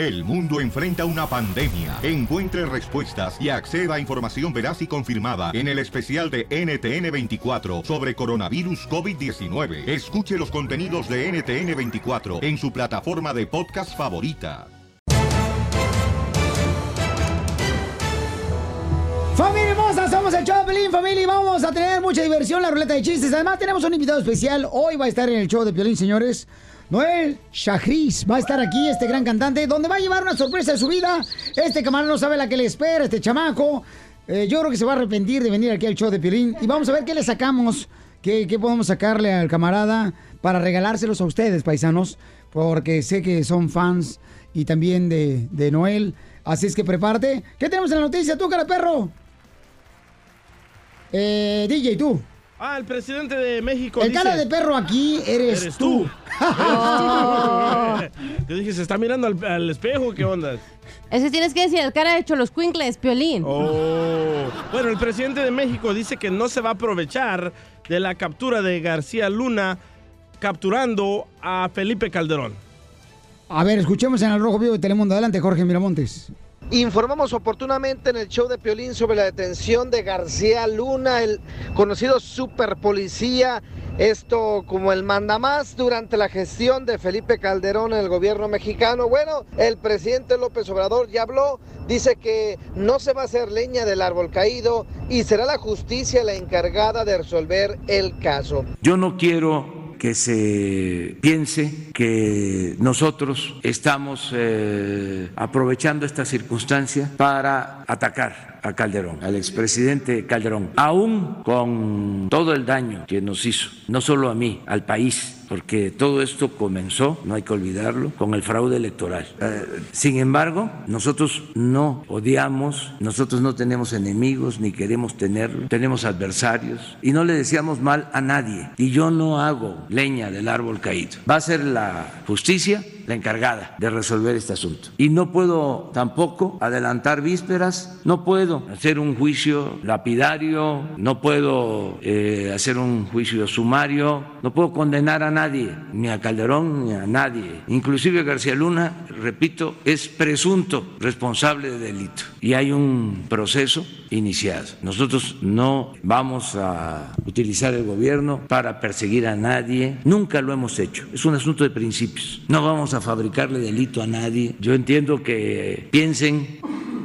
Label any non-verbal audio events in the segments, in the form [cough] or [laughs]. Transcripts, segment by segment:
El mundo enfrenta una pandemia. Encuentre respuestas y acceda a información veraz y confirmada en el especial de NTN24 sobre coronavirus COVID-19. Escuche los contenidos de NTN24 en su plataforma de podcast favorita. Familia hermosa, somos el show de Piolín, familia, y vamos a tener mucha diversión la ruleta de chistes. Además, tenemos un invitado especial. Hoy va a estar en el show de Piolín, señores. Noel Shahriz va a estar aquí, este gran cantante, donde va a llevar una sorpresa de su vida. Este camarada no sabe la que le espera, este chamaco. Eh, yo creo que se va a arrepentir de venir aquí al show de Piolín. Y vamos a ver qué le sacamos, qué, qué podemos sacarle al camarada para regalárselos a ustedes, paisanos. Porque sé que son fans y también de, de Noel. Así es que prepárate. ¿Qué tenemos en la noticia, tú, cara perro? Eh, DJ, tú. Ah, el presidente de México El dice... cara de perro aquí eres, Eres tú. tú. [laughs] [laughs] Yo dije, ¿se está mirando al, al espejo? ¿Qué onda? Es que tienes que decir, el cara de hecho los cuincles, Piolín. Oh. Bueno, el presidente de México dice que no se va a aprovechar de la captura de García Luna capturando a Felipe Calderón. A ver, escuchemos en el Rojo Vivo de Telemundo. Adelante, Jorge Miramontes. Informamos oportunamente en el show de Piolín sobre la detención de García Luna, el conocido super policía, esto como el mandamás durante la gestión de Felipe Calderón en el gobierno mexicano. Bueno, el presidente López Obrador ya habló, dice que no se va a hacer leña del árbol caído y será la justicia la encargada de resolver el caso. Yo no quiero que se piense que nosotros estamos eh, aprovechando esta circunstancia para atacar a Calderón, al expresidente Calderón, aún con todo el daño que nos hizo, no solo a mí, al país, porque todo esto comenzó, no hay que olvidarlo, con el fraude electoral. Eh, sin embargo, nosotros no odiamos, nosotros no tenemos enemigos ni queremos tenerlo, tenemos adversarios y no le deseamos mal a nadie. Y yo no hago leña del árbol caído. Va a ser la justicia la encargada de resolver este asunto. Y no puedo tampoco adelantar vísperas, no puedo hacer un juicio lapidario, no puedo eh, hacer un juicio sumario, no puedo condenar a nadie, ni a Calderón, ni a nadie. Inclusive García Luna, repito, es presunto responsable de delito. Y hay un proceso iniciado. Nosotros no vamos a utilizar el gobierno para perseguir a nadie, nunca lo hemos hecho. Es un asunto de principios. No vamos a fabricarle delito a nadie. Yo entiendo que piensen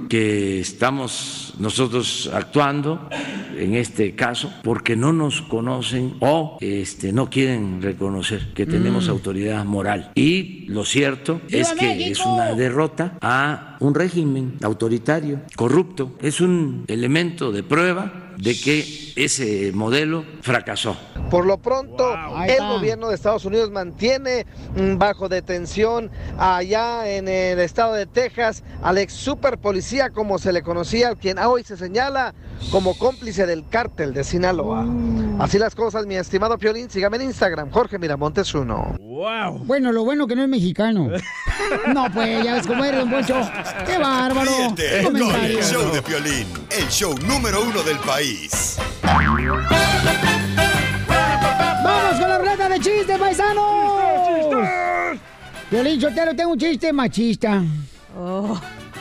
que estamos nosotros actuando en este caso porque no nos conocen o este, no quieren reconocer que tenemos Mm. autoridad moral. Y lo cierto es ¡Viva que México! es una derrota a un régimen autoritario, corrupto. Es un elemento de prueba de que ese modelo fracasó. Por lo pronto, el gobierno de Estados Unidos mantiene mm, bajo detención allá en el estado de Texas al ex super policía, como se le conocía, al quien hoy se señala como cómplice del cártel de Sinaloa. Así las cosas, mi estimado Piolín. Sígame en Instagram, Jorge Miramontes 1. ¡Wow! Bueno, lo bueno que no es mexicano. [laughs] No, pues, ya ves cómo eres, don Poncho. ¡Qué bárbaro! Ríete ¡Qué con el show de Piolín, el show número uno del país. ¡Vamos con la ruleta de chistes, paisanos! Violín Sotelo, tengo un chiste machista.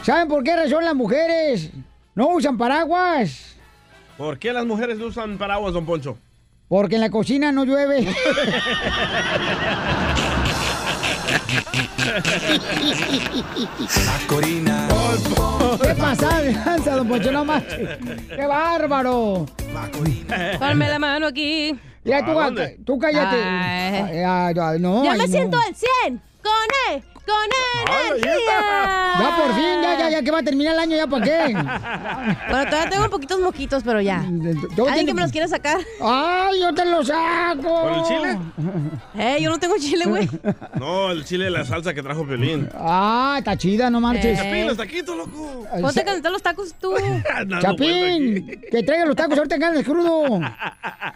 ¿Saben por qué razón las mujeres no usan paraguas? ¿Por qué las mujeres no usan paraguas, don Poncho? Porque en la cocina no llueve. [laughs] Corina. ¿Qué pasa, Lanza, don Poncho? No manches. ¡Qué bárbaro! Ponme la mano aquí. Ya, tú, tú cállate. Ay. Ay, ay, no, ya ay, me no. siento al 100. Con él. Con energía. Ya por fin, ya, ya, ya, que va a terminar el año, ¿ya para qué? [laughs] Bueno, todavía tengo poquitos moquitos, pero ya. ¿Alguien que me los quiera sacar? ¡Ay, yo te los saco! ¿Con el chile? Eh, yo no tengo chile, güey. No, el chile de la salsa que trajo Piolín. Ah, está chida, no marches. Chapín, los taquitos, loco. Ponte a calentar los tacos tú. [laughs] No, no Chapín, que traiga los tacos ahorita el crudo.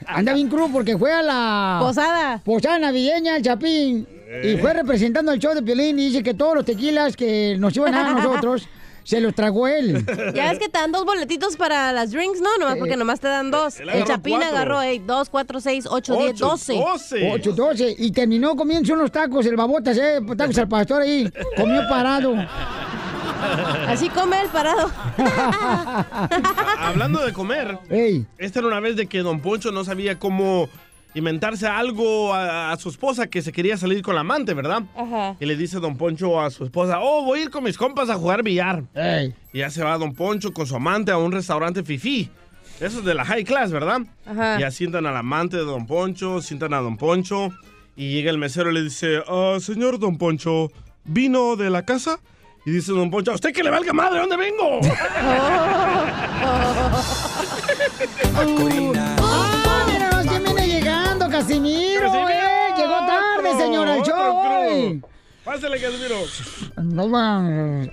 Anda bien crudo porque fue a la... Posada. Posada navideña, el Chapín. Y fue representando el show de Piolín y dice que todos los tequilas que nos iban a dar nosotros [laughs] Se los tragó él. Ya es que te dan dos boletitos para las drinks, ¿no? Nomás porque nomás te dan dos. El Chapín cuatro. agarró ey, dos, cuatro, seis, ocho, diez, Ocho, doce. doce. 8, 12. Y terminó comiendo unos tacos, el babotas, ¿eh? Tacos al pastor ahí. Comió parado. [laughs] Así come el parado. [laughs] Hablando de comer, Ey. esta era una vez de que Don Poncho no sabía cómo inventarse algo a, a su esposa que se quería salir con la amante, ¿verdad? Ajá. Y le dice Don Poncho a su esposa, oh, voy a ir con mis compas a jugar billar. Ey. Y ya se va Don Poncho con su amante a un restaurante fifí. Eso es de la high class, ¿verdad? Ajá. Ya sientan al amante de Don Poncho, sientan a Don Poncho. Y llega el mesero y le dice, "Ah, señor Don Poncho, ¿vino de la casa? Y dice Don Poncho, ¿a usted que le valga madre? ¿Dónde vengo? [laughs] [laughs] ¡Ah, Casimiro, ¡Casimiro! eh. Llegó tarde, Otro, señor, al otro hoy. Pásale, Casimiro. No, va,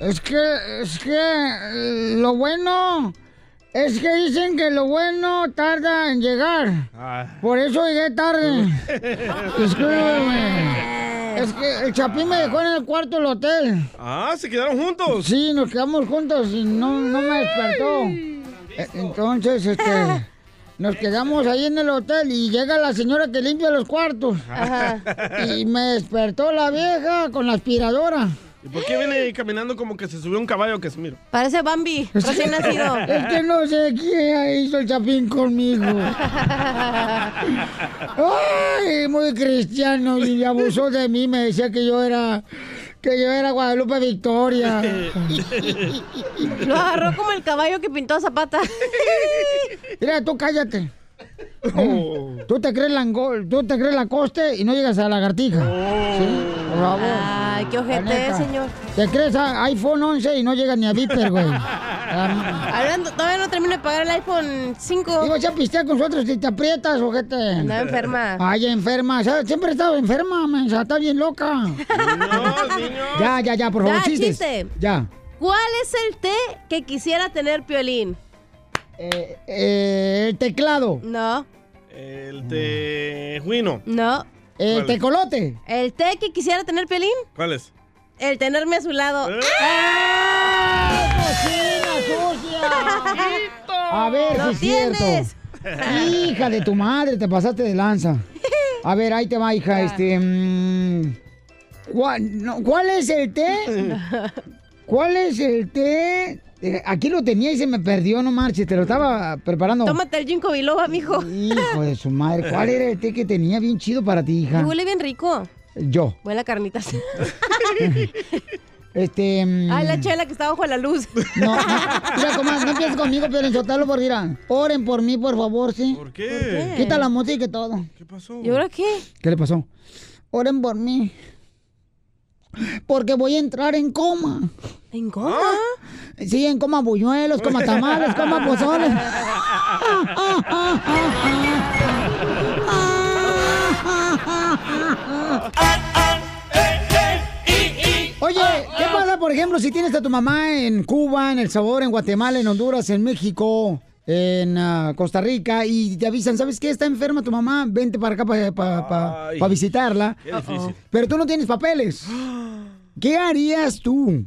es que, es que eh, lo bueno, es que dicen que lo bueno tarda en llegar. Ah, Por eso llegué tarde. [laughs] Discúlpeme. Es que el Chapín me dejó en el cuarto del hotel. ah, se quedaron juntos. Sí, nos quedamos juntos y no, no me despertó. E- Entonces, este, [laughs] nos quedamos ahí en el hotel y llega la señora que limpia los cuartos. Ajá. Y me despertó la vieja con la aspiradora. ¿Y por qué viene caminando como que se subió un caballo, Casimiro? Parece Bambi, recién nacido. [laughs] Es que no sé qué hizo el Chapín conmigo. [laughs] Ay, muy cristiano y abusó de mí. Me decía que yo era, que yo era Guadalupe Victoria. [laughs] Lo agarró como el caballo que pintó a Zapata. Mira, tú cállate. Oh. Tú te crees langol, tú te crees la coste y no llegas a la lagartija. Sí, por favor. Ay, qué La ojete, señor. Te crees a iPhone 11 y no llegas ni a Viper, güey. [laughs] Hablando, todavía no termino de pagar el iPhone 5. Ibas a pistear con nosotros y te aprietas, ojete. Andaba enferma. Ay, enferma. O sea, siempre he estado enferma, mensa. Está bien loca. [laughs] Niños, niños. Ya, ya, ya, por favor, Ya, chistes. chiste. Ya. ¿Cuál es el té que quisiera tener Piolín? Eh, eh, el teclado. No, El tejuino. no. El ¿Cuál? tecolote. ¿El té que quisiera tener Piolín? ¿Cuál es? El tenerme a su lado. Eh, ¡Cocina sucia! [laughs] A ver, ¡Lo si es tienes! cierto. Hija de tu madre, te pasaste de lanza. A ver, ahí te va, hija. Este. mm, ¿cuál, no, ¿Cuál es el té? [laughs] ¿Cuál es el té? Eh, Aquí lo tenía y se me perdió, no marches. Te lo estaba preparando. Tómate el ginkgo biloba, mijo. Hijo de su madre. ¿Cuál era el té que tenía bien chido para ti, Y hija? huele bien rico. Yo. Huele a carnitas. [laughs] Este. Ay, la chela que está bajo la luz. [laughs] No, no, mira, comadre, no empieces conmigo, pero insultarlo por mira. Oren por mí, por favor, ¿sí? ¿Por qué? Quita la música y todo. ¿Qué pasó? ¿Y ahora qué? ¿Qué le pasó? Oren por mí. Porque voy a entrar en coma. ¿En coma? Sí, en coma buñuelos, coma tamales, coma pozoles. Oye, ¿qué pasa, por ejemplo, si tienes a tu mamá en Cuba, en El Sabor, en Guatemala, en Honduras, en México, en ah, Costa Rica y te avisan, ¿sabes qué? Está enferma tu mamá, vente para acá para visitarla. Qué difícil. Pero tú no tienes papeles. ¿Qué harías tú?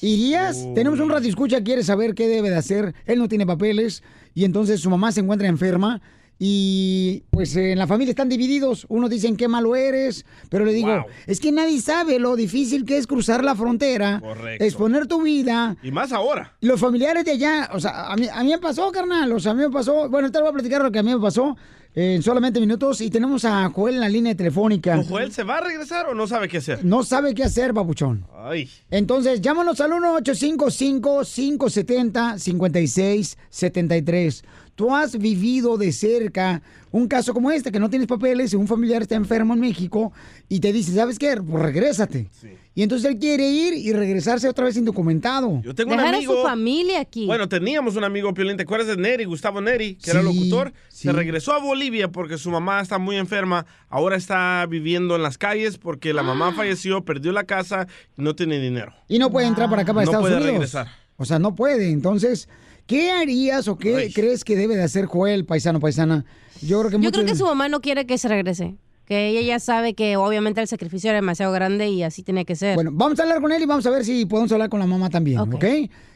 ¿Irías? Tenemos un radio escucha, quiere saber qué debe de hacer. Él no tiene papeles y entonces su mamá se encuentra enferma y pues en la familia están divididos. Unos dicen qué malo eres, pero le digo, Wow. es que nadie sabe lo difícil que es cruzar la frontera, Correcto. exponer tu vida. Y más ahora. Los familiares de allá, o sea, a mí, a mí me pasó, carnal, o sea, a mí me pasó, bueno, te voy a platicar lo que a mí me pasó eh, en solamente minutos y tenemos a Joel en la línea telefónica. ¿O Joel se va a regresar o no sabe qué hacer? No sabe qué hacer, papuchón. Ay. Entonces, llámanos al 1-855-570-5673. Tú has vivido de cerca un caso como este, que no tienes papeles, y un familiar está enfermo en México y te dice, ¿sabes qué? Pues regrésate. Y entonces él quiere ir y regresarse otra vez indocumentado. Yo tengo un a amigo. su familia aquí. Bueno, teníamos un amigo Piolín, ¿te acuerdas de Neri, Gustavo Neri, que era locutor? sí. Se regresó a Bolivia porque su mamá está muy enferma. Ahora está viviendo en las calles porque la Ah. mamá falleció, perdió la casa y no tiene dinero. Y no puede entrar para acá, para No Estados puede Unidos. regresar. O sea, no puede. Entonces, ¿qué harías o qué Ay. crees que debe de hacer Joel, paisano, paisana? Yo creo que Yo creo que su mamá no quiere que se regrese. Que ella ya sabe que obviamente el sacrificio era demasiado grande y así tiene que ser. Bueno, vamos a hablar con él y vamos a ver si podemos hablar con la mamá también, ¿ok?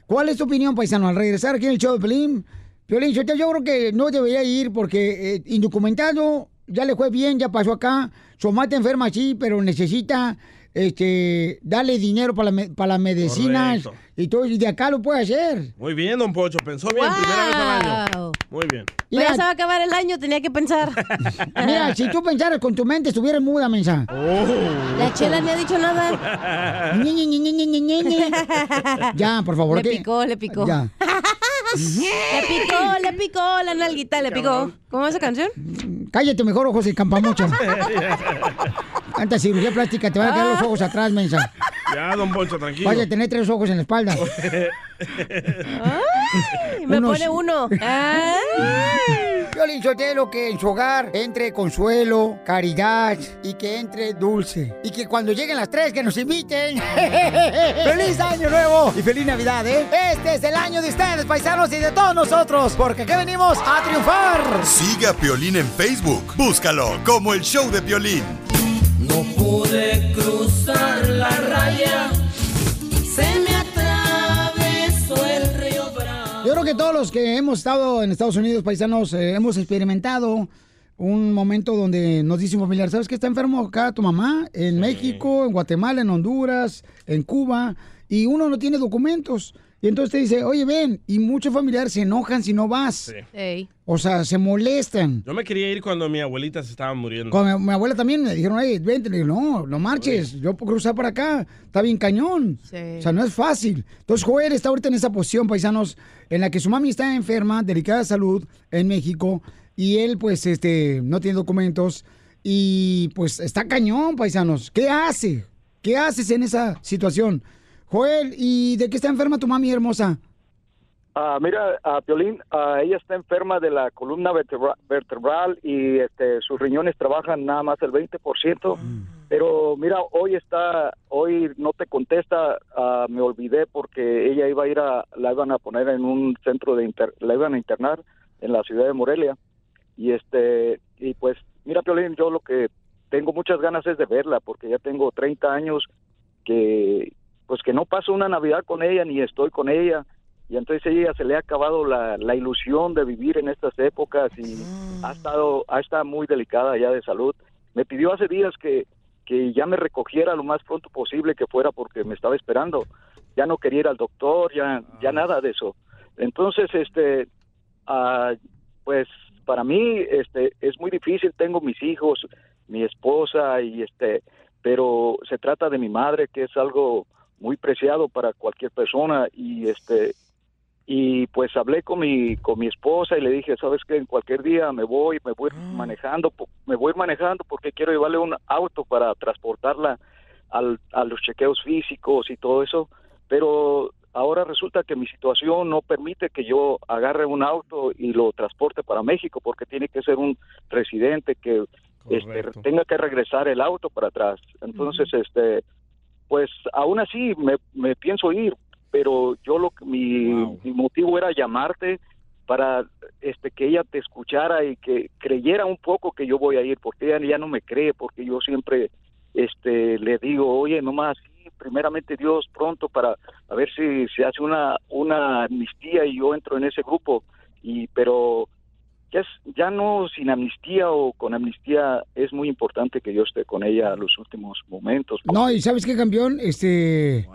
¿Cuál es tu opinión, paisano, al regresar aquí en el show de Pelín? Piolín, yo, yo creo que no debería ir porque eh, indocumentado ya le fue bien, ya pasó acá. Su mamá está enferma, sí, pero necesita este, darle dinero para, la, para las medicinas y todo, y de acá lo puede hacer. Muy bien, don Pocho, pensó bien, primera vez al año. Muy bien. Pero ya se va a acabar el año, tenía que pensar. [laughs] Mira, si tú pensaras con tu mente, estuvieras muda, mensa. Oh. La chela ni ha dicho nada. [laughs] ya, por favor. Le picó, le picó. Ya. [laughs] le picó, le picó la nalguita, le picó. ¿Cómo es esa canción? Cállate mejor, ojos de campamucho. [laughs] Tanta cirugía plástica, te van a quedar los ojos atrás, mensa. Ya, don Poncho, tranquilo. Vaya a tener tres ojos en la espalda. Ay, me pone uno. [laughs] Yo le lo que en su hogar entre consuelo, caridad y que entre dulce. Y que cuando lleguen las tres que nos inviten. [laughs] ¡Feliz Año Nuevo! Y feliz Navidad, ¿eh? Este es el año de ustedes, paisanos, y de todos nosotros. Porque aquí venimos a triunfar. Sigue a Piolín en Facebook. Búscalo como el show de Piolín. No pude cruzar la raya. Se Yo creo que todos los que hemos estado en Estados Unidos, paisanos, eh, hemos experimentado un momento donde nos dice un familiar, ¿sabes que está enfermo acá tu mamá? En México, en Guatemala, en Honduras, en Cuba, y uno no tiene documentos. Y entonces te dice, oye, ven, y muchos familiares se enojan si no vas. Sí. O sea, se molestan. Yo me quería ir cuando mi abuelita se estaba muriendo. Con mi, mi abuela también me dijeron, oye, vente. Le digo, no, no marches, yo puedo cruzar para acá. Está bien cañón. Sí. O sea, no es fácil. Entonces, Joel está ahorita en esa posición, paisanos, en la que su mami está enferma, delicada de salud, en México, y él, pues, este, no tiene documentos, y pues está cañón, paisanos. ¿Qué hace? ¿Qué haces en esa situación? Joel, ¿y de qué está enferma tu mami hermosa? Ah, mira, a Piolín, ah, ella está enferma de la columna vertebra- vertebral y este, sus riñones trabajan nada más el 20%. Pero mira, hoy está, hoy no te contesta, ah, me olvidé porque ella iba a ir a, la iban a poner en un centro de, inter- la iban a internar en la ciudad de Morelia. Y este, y pues, mira, Piolín, yo lo que tengo muchas ganas es de verla porque ya tengo 30 años que, pues que no paso una Navidad con ella ni estoy con ella y entonces ella se le ha acabado la, la ilusión de vivir en estas épocas y ha estado ha estado muy delicada ya de salud. Me pidió hace días que, que ya me recogiera lo más pronto posible que fuera porque me estaba esperando. Ya no quería ir al doctor, ya ya nada de eso. Entonces, este ah, pues para mí este es muy difícil, tengo mis hijos, mi esposa y este pero se trata de mi madre que es algo muy preciado para cualquier persona y este y pues hablé con mi con mi esposa y le dije sabes que en cualquier día me voy me voy manejando po- me voy manejando porque quiero llevarle un auto para transportarla al, a los chequeos físicos y todo eso pero ahora resulta que mi situación no permite que yo agarre un auto y lo transporte para México porque tiene que ser un residente que este, tenga que regresar el auto para atrás entonces este pues aún así me, me pienso ir, pero yo lo mi, mi motivo era llamarte para este que ella te escuchara y que creyera un poco que yo voy a ir, porque ella ya no me cree, porque yo siempre este le digo, oye, nomás sí, primeramente Dios pronto para a ver si se hace una una amnistía y yo entro en ese grupo y pero ya, es, ya no sin amnistía o con amnistía es muy importante que yo esté con ella los últimos momentos. No, y ¿sabes qué, campeón? Este...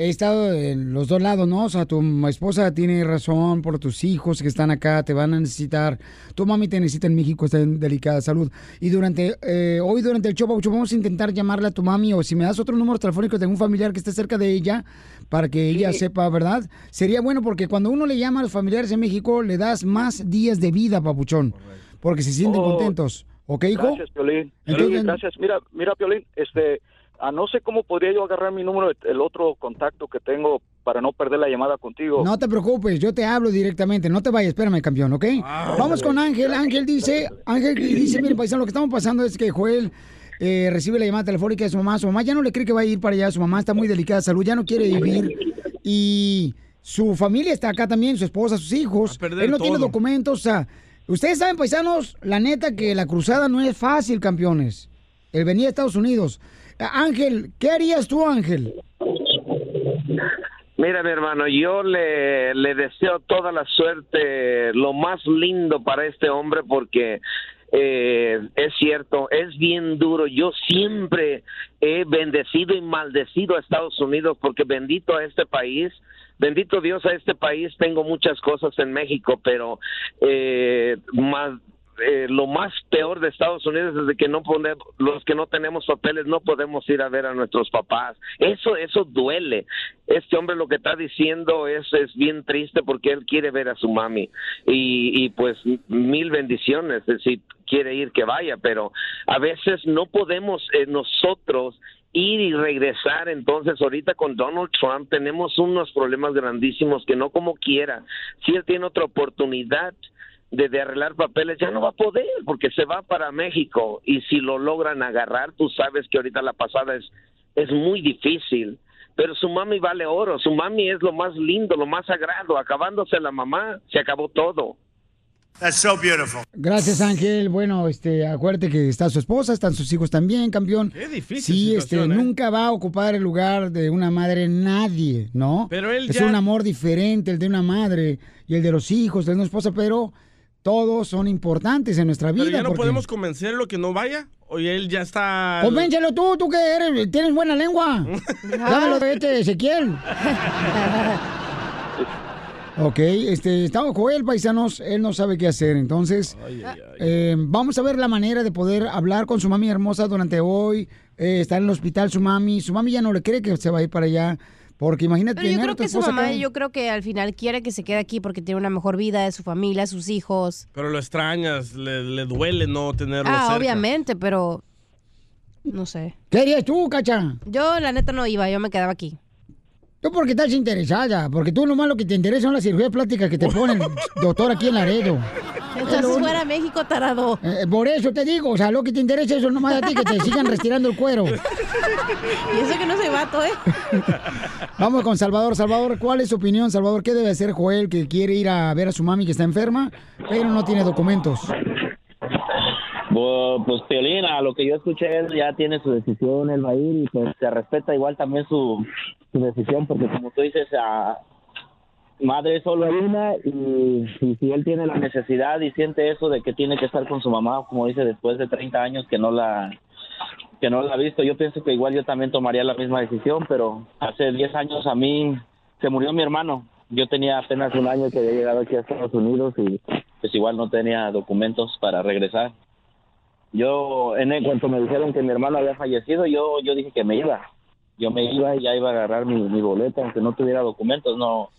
He estado en los dos lados, ¿no? O sea, tu esposa tiene razón por tus hijos que están acá, te van a necesitar. Tu mami te necesita en México, está en delicada salud. Y durante, eh, hoy durante el show, vamos a intentar llamarle a tu mami o si me das otro número telefónico de un familiar que esté cerca de ella para que ella sepa, ¿verdad? Sería bueno porque cuando uno le llama a los familiares en México, le das más días de vida, papuchón, porque se sienten Oh, contentos. ¿Ok, hijo? Gracias, Piolín. Entonces- gracias. Mira, mira, Piolín, este, a no sé cómo podría yo agarrar mi número, el otro contacto que tengo para no perder la llamada contigo. No te preocupes, yo te hablo directamente. No te vayas, espérame, campeón, ¿ok? Vamos con Ángel. Ángel dice, Ángel dice, mire, paisano, lo que estamos pasando es que Joel eh, recibe la llamada telefónica de su mamá. Su mamá ya no le cree que va a ir para allá. Su mamá está muy delicada de salud, ya no quiere vivir. Y su familia está acá también, su esposa, sus hijos. perder Él no tiene documentos. O sea, ustedes saben, paisanos, la neta que la cruzada no es fácil, campeones. el venir a Estados Unidos. Ángel, ¿qué harías tú, Ángel? Mira, mi hermano, yo le, le deseo toda la suerte, lo más lindo para este hombre porque eh, es cierto, es bien duro. Yo siempre he bendecido y maldecido a Estados Unidos porque bendito a este país. Bendito Dios a este país, tengo muchas cosas en México, pero eh, eh, lo más peor de Estados Unidos es de que no podemos, los que no tenemos papeles no podemos ir a ver a nuestros papás. Eso, eso duele. Este hombre lo que está diciendo es, es bien triste porque él quiere ver a su mami y, y pues mil bendiciones. Si quiere ir que vaya, pero a veces no podemos eh, nosotros ir y regresar. Entonces, ahorita con Donald Trump tenemos unos problemas grandísimos que no como quiera. Si él tiene otra oportunidad de, de arreglar papeles, ya no va a poder porque se va para México y si lo logran agarrar, tú sabes que ahorita la pasada es, es muy difícil. Pero su mami vale oro, su mami es lo más lindo, lo más sagrado. Acabándose la mamá, se acabó todo. That's so beautiful. Gracias, Ángel. Bueno, este, acuérdate que está su esposa, están sus hijos también, campeón. Qué difícil Sí, este, ¿eh? nunca va a ocupar el lugar de una madre nadie, ¿no? Pero él es ya- un amor diferente el de una madre y el de los hijos, el de una esposa, pero todos son importantes en nuestra vida. Pero ya no porque- podemos convencerlo que no vaya. O él ya está. Convéncelo tú, tú que eres, tienes buena lengua. Dámelo de este Ezequiel. ok, este, estamos Joel, paisanos, él no sabe qué hacer, entonces eh, vamos a ver la manera de poder hablar con su mami hermosa durante hoy, eh, está en el hospital su mami, su mami ya no le cree que se va a ir para allá, porque imagínate Pero yo creo que su mamá, acá. yo creo que al final quiere que se quede aquí porque tiene una mejor vida de su familia, sus hijos. Pero lo extrañas, le, le duele no tenerlo Ah, cerca. obviamente, pero no sé. ¿Qué harías tú, cacha? Yo la neta no iba, yo me quedaba aquí. Tú porque estás interesada, porque tú nomás lo que te interesa son las cirugías plásticas que te ponen, [laughs] doctor, aquí en Laredo. Entonces fuera a México, tarado. Eh, por eso te digo, o sea, lo que te interesa es eso nomás a ti, que te [laughs] sigan retirando el cuero. [laughs] Y eso que no soy vato, ¿eh? Vamos con Salvador. Salvador, ¿cuál es su opinión, Salvador? ¿Qué debe hacer Joel que quiere ir a ver a su mami que está enferma, pero no tiene documentos? Bu- Pues Piolín, a lo que yo escuché, él ya tiene su decisión, él va a ir y pues se respeta igual también su, decisión, porque como tú dices, madre solo hay una y, y si él tiene la necesidad y siente eso de que tiene que estar con su mamá, como dice, después de 30 años que no la que no la ha visto, yo pienso que igual yo también tomaría la misma decisión, pero hace 10 años a mí se murió mi hermano. Yo tenía apenas un año que había llegado aquí a Estados Unidos y pues igual no tenía documentos para regresar yo en cuanto me dijeron que mi hermano había fallecido yo yo dije que me iba. Yo me iba y ya iba a agarrar mi, mi boleta aunque no tuviera documentos no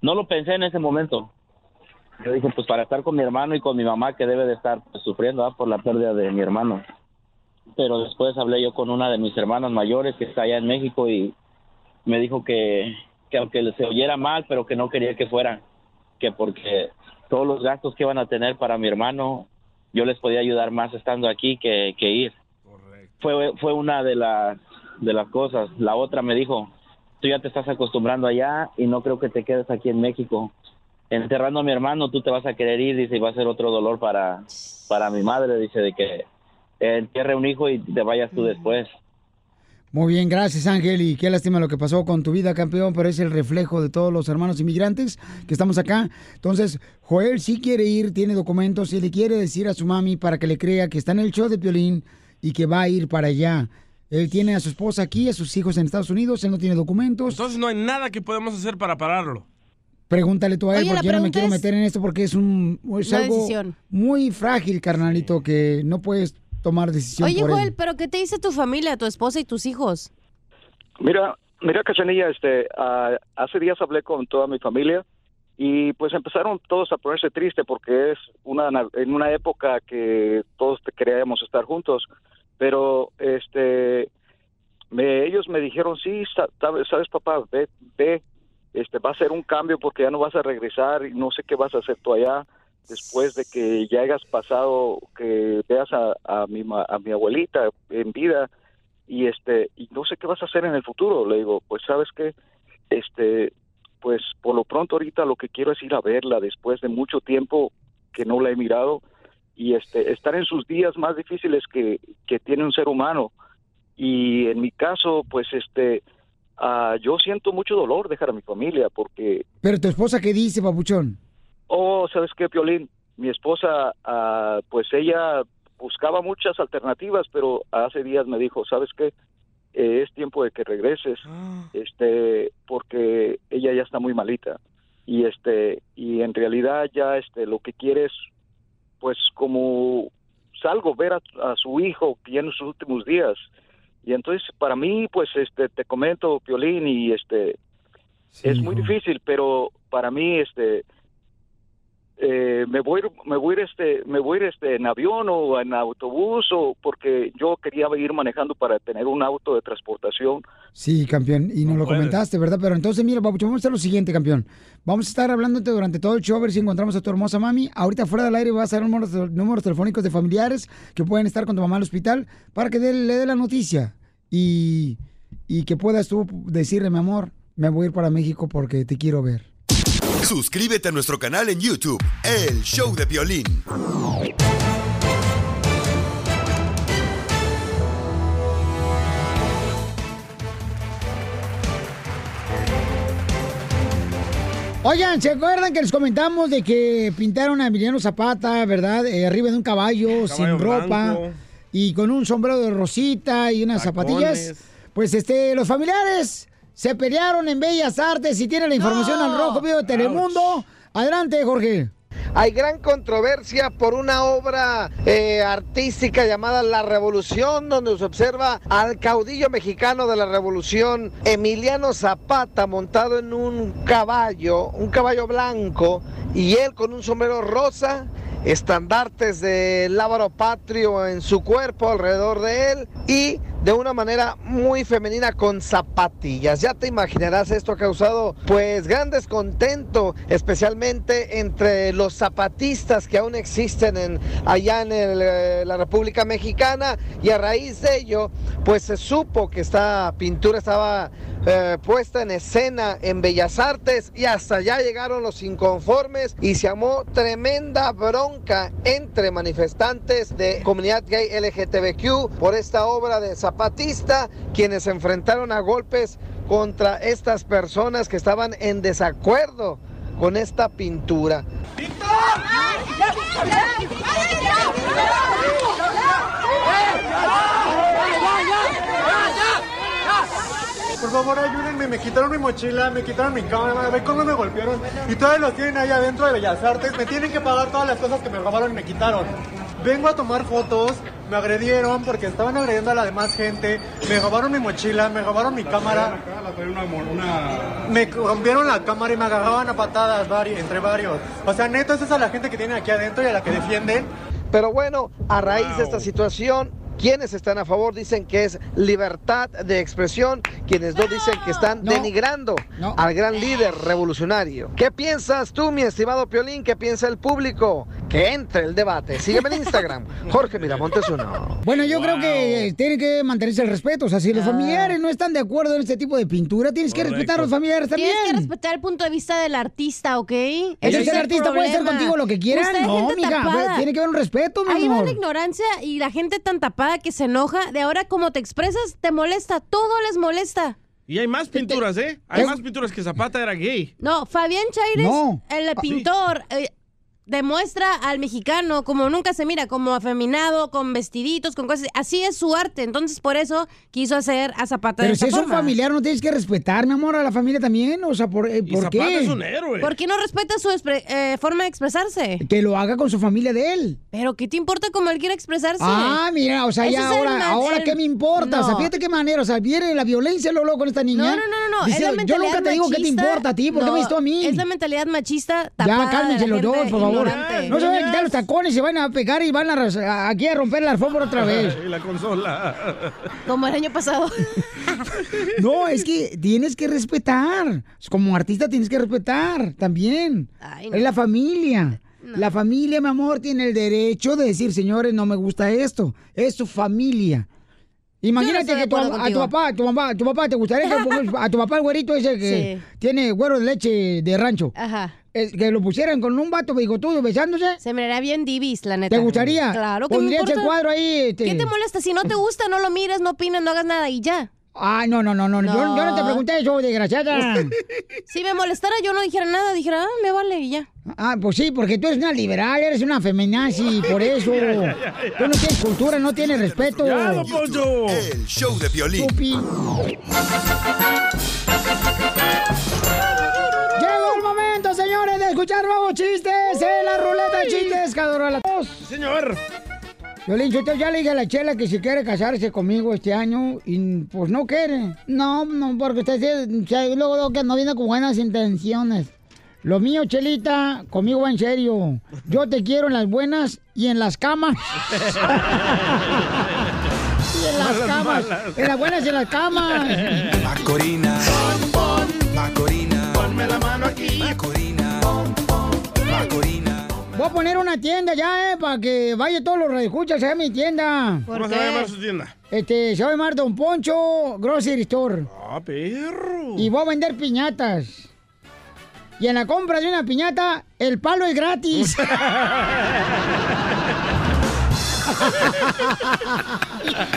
no lo pensé en ese momento. Yo dije pues para estar con mi hermano y con mi mamá que debe de estar pues, sufriendo ¿ah? por la pérdida de mi hermano. Pero después hablé yo con una de mis hermanas mayores que está allá en México y me dijo que que aunque se oyera mal pero que no quería que fuera que porque todos los gastos que iban a tener para mi hermano yo les podía ayudar más estando aquí que, que ir. Fue, fue una de las, de las cosas. La otra me dijo, tú ya te estás acostumbrando allá y no creo que te quedes aquí en México. Enterrando a mi hermano, tú te vas a querer ir, dice, y va a ser otro dolor para, para mi madre, dice, de que entierre un hijo y te vayas tú después. Muy bien, gracias Ángel y qué lástima lo que pasó con tu vida, campeón, pero es el reflejo de todos los hermanos inmigrantes que estamos acá. Entonces, Joel sí quiere ir, tiene documentos y le quiere decir a su mami para que le crea que está en el show de Piolín y que va a ir para allá. Él tiene a su esposa aquí, a sus hijos en Estados Unidos, él no tiene documentos. Entonces no hay nada que podemos hacer para pararlo. Pregúntale tú a él, Oye, porque yo no me quiero meter en esto porque es un es algo decisión. muy frágil, carnalito, que no puedes tomar decisión Oye, por Joel, él. ¿pero qué te dice tu familia, tu esposa y tus hijos? Mira, mira, Cachanilla, este, ah, hace días hablé con toda mi familia y pues empezaron todos a ponerse triste porque es una na- en una época que todos te queríamos estar juntos, pero este, me, ellos me dijeron sí, sa- sabes, sabes, papá, ve, ve, este, va a ser un cambio porque ya no vas a regresar y no sé qué vas a hacer tú allá después de que ya hayas pasado, que veas a, mi a mi abuelita en vida y este y no sé qué vas a hacer en el futuro le digo pues sabes qué este pues por lo pronto ahorita lo que quiero es ir a verla después de mucho tiempo que no la he mirado y este estar en sus días más difíciles que, que tiene un ser humano. Y en mi caso, pues este, ah, yo siento mucho dolor dejar a mi familia porque Pero tu esposa, ¿qué dice, papuchón? Oh, ¿sabes qué, Piolín? Mi esposa, ah, pues ella buscaba muchas alternativas, pero hace días me dijo, ¿sabes qué? Eh, es tiempo de que regreses, este, porque ella ya está muy malita y este, y en realidad ya este, lo que quiere es, pues como salgo ver a, a su hijo que ya en sus últimos días y entonces para mí, pues este, te comento, Piolín y este, es muy difícil, pero para mí, este, eh, me voy, me voy, a ir, este, me voy a ir, este, en avión o en autobús o porque yo quería ir manejando para tener un auto de transportación. Sí, campeón, y nos lo puedes. comentaste, ¿verdad? Pero entonces, mira, vamos a hacer lo siguiente, campeón. Vamos a estar hablándote durante todo el show a ver si encontramos a tu hermosa mami. Ahorita fuera del aire vas a dar números, números telefónicos de familiares que pueden estar con tu mamá al hospital para que dé- le dé la noticia y, y que puedas tú decirle, mi amor, me voy a ir para México porque te quiero ver. Suscríbete a nuestro canal en YouTube, El Show de Violín. Oigan, ¿se acuerdan que les comentamos de que pintaron a Emiliano Zapata, verdad? Eh, arriba de un caballo, sin ropa blanco. y con un sombrero de rosita y unas Tacones. zapatillas. Pues este, los familiares se pelearon en Bellas Artes y tienen la información al rojo vivo de Telemundo. Adelante, Jorge. Hay gran controversia por una obra eh, artística llamada La Revolución, donde se observa al caudillo mexicano de la Revolución, Emiliano Zapata, montado en un caballo, un caballo blanco, y él con un sombrero rosa, estandartes de lábaro patrio en su cuerpo alrededor de él, y de una manera muy femenina con zapatillas. Ya te imaginarás, esto ha causado pues gran descontento, especialmente entre los zapatistas que aún existen en, allá en eh, la República Mexicana y a raíz de ello pues se supo que esta pintura estaba eh, puesta en escena en Bellas Artes y hasta allá llegaron los inconformes y se armó tremenda bronca entre manifestantes de comunidad gay LGTBQ por esta obra de Zapatista, quienes se enfrentaron a golpes contra estas personas que estaban en desacuerdo con esta pintura. Por favor, ayúdenme, me quitaron mi mochila, me quitaron mi cámara, ve cómo me golpearon. Y todavía los tienen ahí adentro de Bellas Artes, me tienen que pagar todas las cosas que me robaron y me quitaron. Vengo a tomar fotos, me agredieron porque estaban agrediendo a la demás gente, me robaron mi mochila, me robaron mi cámara. Me rompieron la cámara y me agarraban a patadas vari- entre varios. O sea, neto, esa es a la gente que tienen aquí adentro y a la que defienden. Pero bueno, a raíz de esta situación, quienes están a favor dicen que es libertad de expresión, quienes no dicen que están denigrando al gran líder revolucionario. ¿Qué piensas tú, mi estimado Piolín? ¿Qué piensa el público? Que entre el debate. Sígueme en Instagram, [laughs] Jorge Miramontes uno. Bueno, yo creo que tiene que mantenerse el respeto. O sea, si los familiares no están de acuerdo en este tipo de pintura, tienes que respetar a los familiares también. Tienes que respetar el punto de vista del artista, ¿ok? Ese es el artista, puede ser contigo lo que. Ustedes, No, mija, tapada. tiene que haber un respeto, mi Ahí va amor. la ignorancia y la gente tan tapada que se enoja. De ahora, como te expresas, te molesta. Todo les molesta. Y hay más pinturas, ¿eh? Hay más pinturas que Zapata era gay. No, Fabián Chaires, No. el Ah, pintor, eh, demuestra al mexicano como nunca se mira, como afeminado, con vestiditos, con cosas. Así es su arte. Entonces, por eso quiso hacer a Zapata Pero de si esa es un familiar, no tienes que respetar, mi amor, a la familia también. O sea, ¿por, eh, ¿por qué? ¿Por qué no respeta su eh, forma de expresarse? Que lo haga con su familia de él. Pero ¿qué te importa cómo él quiere expresarse? Ah, mira, o sea, Ese ya es ahora, ahora el- ¿qué me importa? O sea, No. fíjate qué manera, o sea, viene la violencia luego, luego con esta niña. No, no, no, no, no. Dice, es la yo nunca te digo qué te importa a ti, ¿por qué No, me visto a mí? Es la mentalidad machista Ya, tapada cálmense de la los dos, por favor. Ignorante. No se vayan a quitar los tacones, se van a pegar y van a, a- aquí a romper la alfombra otra vez. [laughs] Y la consola. Como el año pasado. [laughs] No, es que tienes que respetar. Como artista tienes que respetar también. no. Es la familia. La familia, mi amor, tiene el derecho de decir, señores, no me gusta esto. Es su familia. Imagínate que tu, a tu papá, tu mamá, tu papá, ¿te gustaría que [laughs] a tu papá el güerito ese que Sí. tiene güero de leche de rancho? Ajá. Eh, que lo pusieran con un vato bigotudo besándose? Se miraría bien divis, la neta. ¿Te gustaría? Claro que me Pondrías el importa. cuadro ahí. este- ¿Qué te molesta? Si no te gusta, no lo mires, no opines, no hagas nada y ya. Ay, no, no, no, no. Yo, yo no te pregunté eso, desgraciada. [laughs] Si me molestara, yo no dijera nada, dijera, ah, me vale y ya. Ah, pues sí, porque tú eres una liberal, eres una feminazi, por eso. [laughs] Tú no tienes cultura, no tienes respeto. El show de violín. Escuchar nuevos chistes en la ruleta de chistes, la tos. Señor. Yo ya le dije a la chela que si quiere casarse conmigo este año y pues no quiere. No, no, porque usted sí, sí, luego luego que no viene con buenas intenciones. Lo mío, Chelita, conmigo va en serio. Yo te quiero en las buenas y en las camas. [laughs] y en las Malas, camas. malas. En las buenas y en las camas. [laughs] Macorina. Macorina. Voy a poner una tienda ya, eh, para que vaya todos los radioescuchas a mi tienda. ¿Cómo se va a llamar su tienda? Este, se va a llamar Don Poncho Grocery Store. Ah, perro. Y voy a vender piñatas. Y en la compra de una piñata, el palo es gratis. [laughs]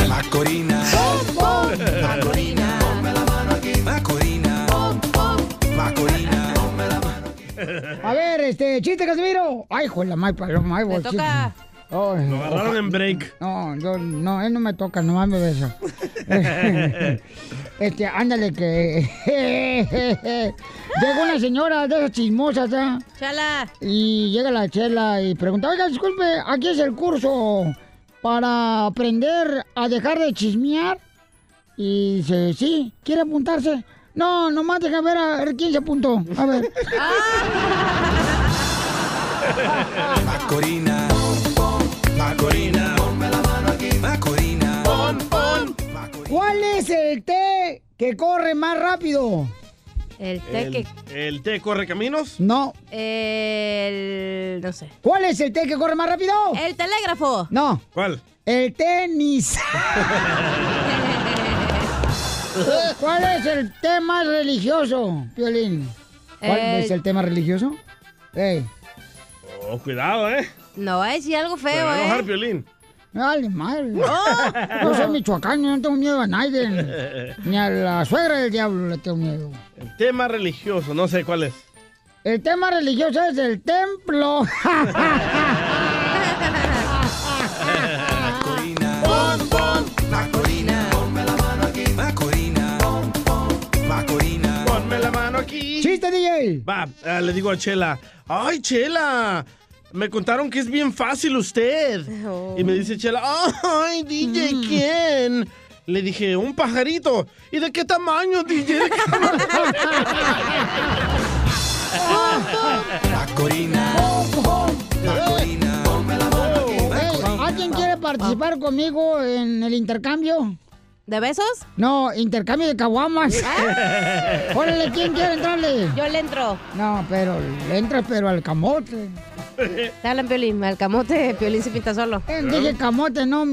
Macorina. Macorina. Ponme la mano aquí. Macorina. Macorina. A ver, este, chiste, Casimiro. Ay, hijo de la mal paloma. Ay, toca. Ay, Lo agarraron en break. No, yo, no, él no me toca, nomás me besa. [laughs] este, ándale que... [laughs] Llega una señora de esas chismosas, ¿ya? Chala. Y llega la chela y pregunta, oiga, disculpe, aquí es el curso para aprender a dejar de chismear. Y dice, sí, ¿quiere apuntarse? No, nomás deja ver a ver quién se apuntó. A ver. [laughs] Macorina. Macorina. Ponme la mano aquí. Macorina. Pon, pon. ¿Cuál es el té que corre más rápido? El té El, que... ¿El té corre caminos? No. El... no sé. ¿Cuál es el té que corre más rápido? El telégrafo. No. ¿Cuál? El tenis. [laughs] ¿Cuál es el más religioso, Piolín? ¿Cuál El- es el tema religioso? Ey, Oh, cuidado, ¿eh? No va a decir algo feo, va a enojar, ¿eh? Piolín. me vale madre. Oh. Yo soy michoacano, no tengo miedo a nadie. Ni a la suegra del diablo le tengo miedo. El tema religioso, no sé cuál es. El tema religioso es el templo. [laughs] Va, ah, le digo a Chela, ¡ay, Chela! Me contaron que es bien fácil usted. Y me dice Chela, ¡ay, DJ, quién! Le dije, un pajarito. ¿Y de qué tamaño, DJ? ¿De qué tamaño? La mano aquí. Ey, ¿Alguien quiere participar conmigo en el intercambio? ¿De besos? No, intercambio de caguamas. [laughs] Órale, ¿quién quiere entrarle? Yo le entro. No, pero le entras pero al camote. Te hablan, Piolín. Al camote, Piolín se pinta solo. Dije camote, no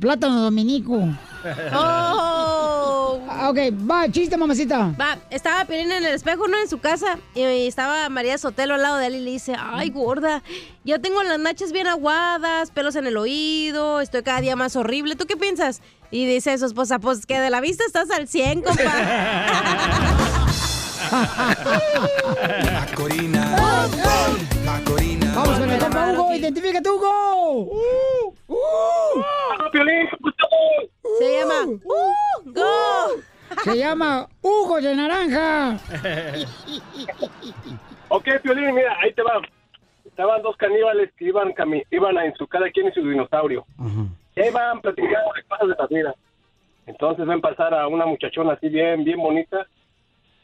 plátano dominico. [laughs] Oh. Ok, va, chiste, mamacita. Va, estaba Piolín en el espejo, ¿no? En su casa. Y estaba María Sotelo al lado de él y le dice, ay, gorda, ya tengo las nachas bien aguadas, pelos en el oído, estoy cada día más horrible. ¿Tú qué piensas? Y dice su esposa, pues que de la vista estás al 100, compa. [laughs] [laughs] Macorina. Vamos con el compa Hugo, identifícate, Hugo. Uh, uh. Se llama Hugo. Se llama Hugo de Naranja. Ok, Piolín, mira, ahí te va. Estaban dos caníbales que iban cami- iban a en su cada quien en su dinosaurio. Y ahí van platicando de cosas de la vida. Entonces ven pasar a una muchachona así bien, bien bonita.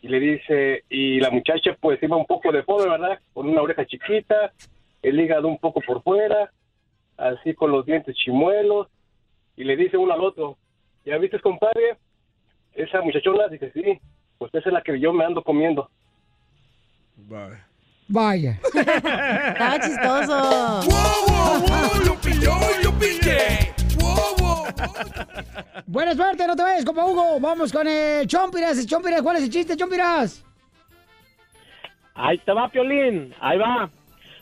Y le dice, y la muchacha pues iba un poco de pobre, ¿verdad? Con una oreja chiquita, el hígado un poco por fuera, así con los dientes chimuelos. Y le dice uno al otro, ¿ya viste, compadre? Esa muchachona dice, sí, pues esa es la que yo me ando comiendo. Vaya. [laughs] Estaba chistoso. Buena suerte, no te vayas, compa Hugo. Vamos con el Chompiras. Chompiras, ¿cuál es el chiste, Chompiras? Ahí te va, Piolín. Ahí va.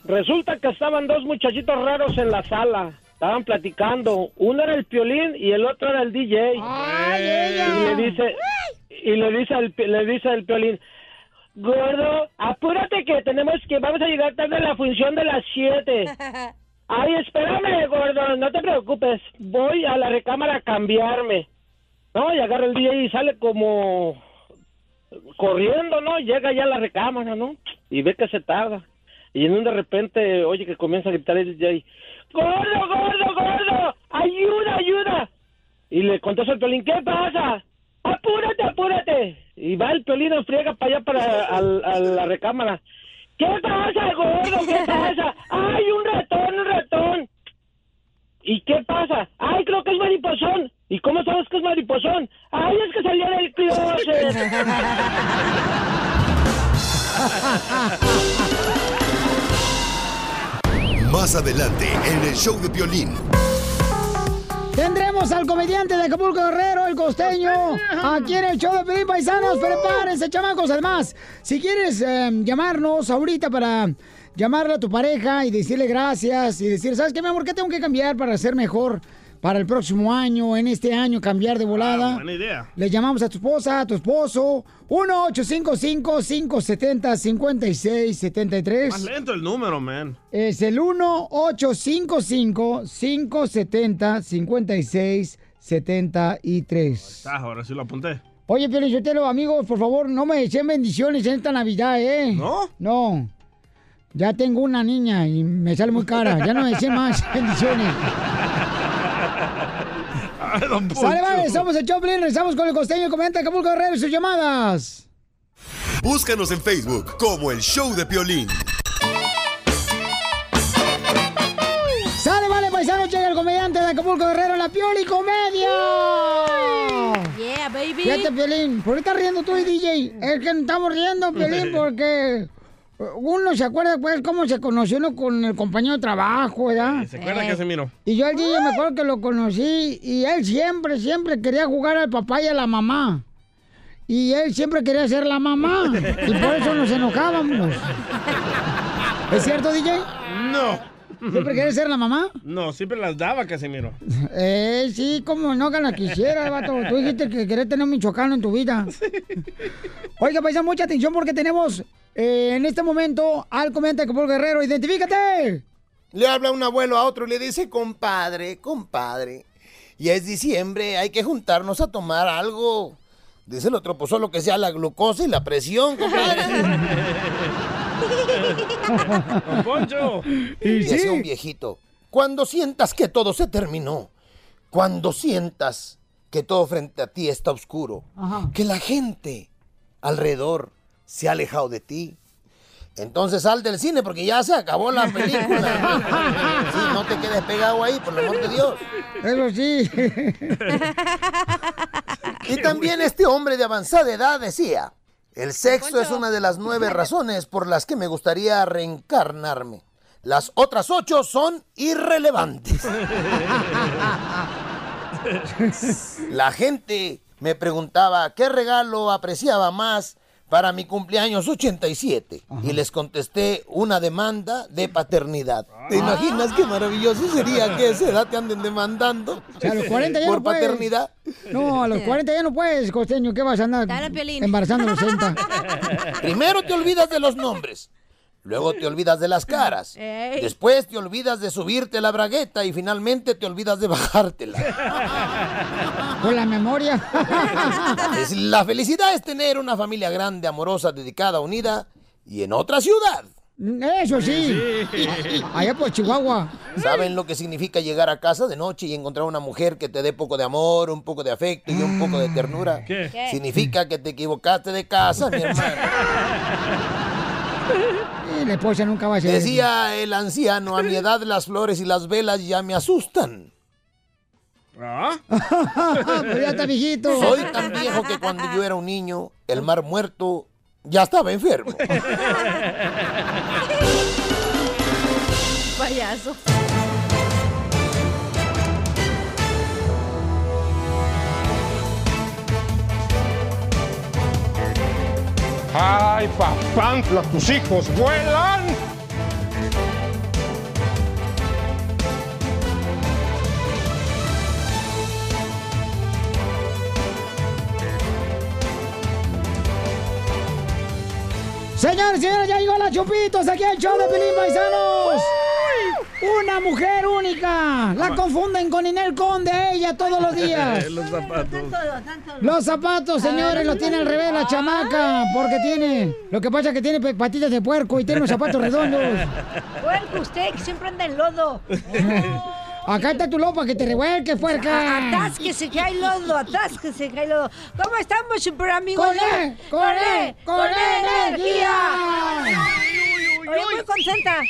Resulta que estaban dos muchachitos raros en la sala. Estaban platicando. Uno era el Piolín y el otro era el DJ. Y le dice, y le dice el, le dice el Piolín, Gordo, apúrate que tenemos que, vamos a llegar tarde a la función de las 7. [laughs] Ay, espérame, gordo, no te preocupes. Voy a la recámara a cambiarme. No, y agarra el DJ y sale como corriendo, ¿no? Llega ya a la recámara, ¿no? Y ve que se tarda. Y en un de repente, oye, que comienza a gritar el DJ, ¡Gordo, gordo, gordo! ¡Ayuda, ayuda! Y le contesta el pelín, ¿qué pasa? ¡Apúrate, apúrate! Y va el pelín en friega para allá, para al- a la recámara. ¿Qué pasa, gordo? ¿Qué pasa? ¡Ay, un ratón, un ratón! ¿Y qué pasa? ¡Ay, creo que es mariposón! ¿Y cómo sabes que es mariposón? ¡Ay, es que salió del closet! [laughs] Más adelante en el show de Piolín. Tendremos al comediante de Acapulco Guerrero, el costeño, aquí en el show de Pelín Paisanos. Prepárense, chamacos. Además, si quieres eh, llamarnos ahorita para llamarle a tu pareja y decirle gracias y decir, ¿sabes qué, mi amor? ¿Qué tengo que cambiar para ser mejor para el próximo año, en este año, cambiar de volada? Buena idea. Le llamamos a tu esposa, a tu esposo. 1-855-570-5673. Más lento el número, man. Es el 1-855-570-5673. Ah, ahora sí lo apunté. Oye, Piolichotelo, amigos, por favor, no me echen bendiciones en esta Navidad, ¿eh? ¿No? No. Ya tengo una niña y me sale muy cara. Ya no me echen más [laughs] bendiciones. Don Poncho. Sale, vale, somos el Choplin, regresamos con el costeño, comenta Acapulco Guerrero y sus llamadas. Búscanos en Facebook como el show de Piolín. Sale, vale, paisano, llega el comediante de Acapulco Guerrero en la Pioli Comedia. Yeah, baby. Fíjate, Piolín, ¿por qué estás riendo tú y DJ? Es que estamos riendo, Piolín, [laughs] porque uno se acuerda, pues, cómo se conoció uno con el compañero de trabajo, ¿verdad? ¿Se acuerda, Casimiro? Y yo al DJ me acuerdo que lo conocí y él siempre, siempre quería jugar al papá y a la mamá. Y él siempre quería ser la mamá. [laughs] Y por eso nos enojábamos. ¿Es cierto, DJ? No. ¿Siempre quieres ser la mamá? No, siempre las daba, Casimiro. [laughs] Eh, sí, como no que la quisiera, vato. Tú dijiste que querés tener un michoacano en tu vida. [laughs] Oiga, paisa, mucha atención porque tenemos eh, en este momento al comediante Capul Guerrero. ¡Identifícate! Le habla un abuelo a otro y le dice, compadre, compadre, ya es diciembre, hay que juntarnos a tomar algo. Dice el otro, pues solo que sea la glucosa y la presión, compadre. [laughs] Don Poncho. Y decía un viejito, cuando sientas que todo se terminó, cuando sientas que todo frente a ti está oscuro, que la gente alrededor se ha alejado de ti, entonces sal del cine porque ya se acabó la película. [laughs] Sí, no te quedes pegado ahí, por el amor de Dios. Eso sí. Y también este hombre de avanzada edad decía, el sexo es una de las nueve razones por las que me gustaría reencarnarme. Las otras ocho son irrelevantes. [laughs] La gente me preguntaba qué regalo apreciaba más para mi cumpleaños 87 y les contesté una demanda de paternidad. ¿Te imaginas qué maravilloso sería que a esa edad te anden demandando O sea, a los 40 ya por no puedes. paternidad? No, a los 40 ya no puedes, costeño. ¿Qué vas a andar Dale, embarazando a los 60? [laughs] Primero te olvidas de los nombres, luego te olvidas de las [laughs] caras, Ey. después te olvidas de subirte la bragueta y finalmente te olvidas de bajártela. [laughs] Con la memoria. [laughs] Es- La felicidad es tener una familia grande, amorosa, dedicada, unida y en otra ciudad. Eso sí. Allá por Chihuahua. ¿Saben lo que significa llegar a casa de noche y encontrar una mujer que te dé poco de amor, un poco de afecto y un poco de ternura? ¿Qué? ¿Qué? Significa que te equivocaste de casa, mi hermano. La esposa nunca va a ser. Decía el anciano, a mi [laughs] edad las flores y las velas ya me asustan. ¿Ah? [laughs] Pero ya está viejito. Soy tan viejo que cuando yo era un niño, el mar muerto ya estaba enfermo. [laughs] Payaso. ¡Ay, papantla, tus hijos vuelan! Señores, señores, ya llegó la Chupitos aquí al show de Pelín Paisanos. Una mujer única. La confunden con Inel Conde a ella todos los días. [laughs] Los zapatos. Los zapatos, señores, los tiene al revés la chamaca, porque tiene, lo que pasa es que tiene patitas de puerco y tiene unos zapatos redondos. [laughs] Puerco, usted que siempre anda en lodo. [laughs] Acá está tu lopa, que te revuelque, puerca. Atásquese que hay lodo, atásquese que hay lodo. ¿Cómo estamos, super amigos? ¡Con E, con E, con E energía! Oye, muy contenta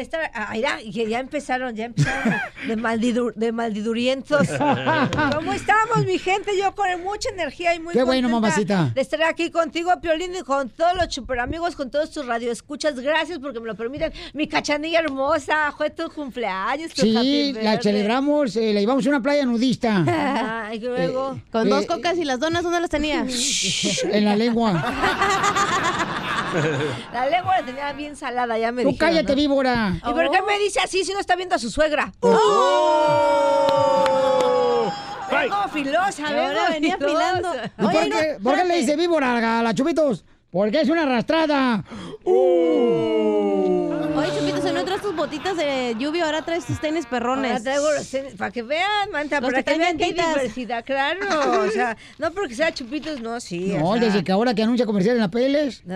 estar. Ah, mira, que ya empezaron, ya empezaron de, maldidu- de maldidurientos. [laughs] ¿Cómo estamos, mi gente? Yo con mucha energía y muy Qué bueno, mamacita. De estar aquí contigo, Piolín, y con todos los super amigos, con todos tus radioescuchas. Gracias porque me lo permiten. Mi cachanilla hermosa, fue tu cumpleaños, tu Sí, happy la celebramos, eh, la llevamos a una playa nudista. [laughs] Ay, que luego. Con eh, dos cocas y las donas, ¿dónde las tenía? [laughs] en la lengua. [laughs] La lengua la tenía bien salada, ya me Tú dijeron, cállate, ¿no? víbora. ¿Y por qué me dice así si no está viendo a su suegra? Vengo filosa, vengo venía afilando. ¿Y por, qué, por qué le dice víbora a la Chupitos? Porque es una arrastrada. Oye, Chupitos, en no traes tus botitas de lluvia, ahora traes tus tenis perrones. Ahora traigo los tenis, para que vean, manta, Los para que que vean diversidad, claro. O sea, no porque sea chupitos, no, sí. No, o sea. desde que ahora que anuncia comercial en la Peles. [laughs]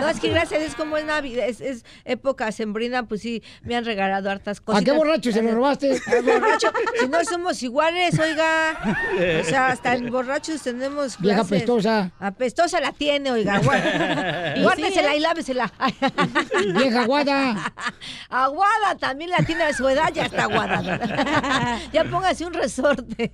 No, es que gracias Dios, como es Navidad, es, es época sembrina, pues sí, me han regalado hartas cosas. ¿A qué borracho se lo robaste? [laughs] borracho, si no somos iguales, oiga. O sea, hasta en borrachos tenemos Vieja apestosa. Apestosa la tiene, oiga. guá- [laughs] Y Guárdesela sí, ¿eh? y lávesela. [laughs] Vieja guada. Aguada también la tiene a su edad, ya está aguada. [laughs] ya póngase un resorte.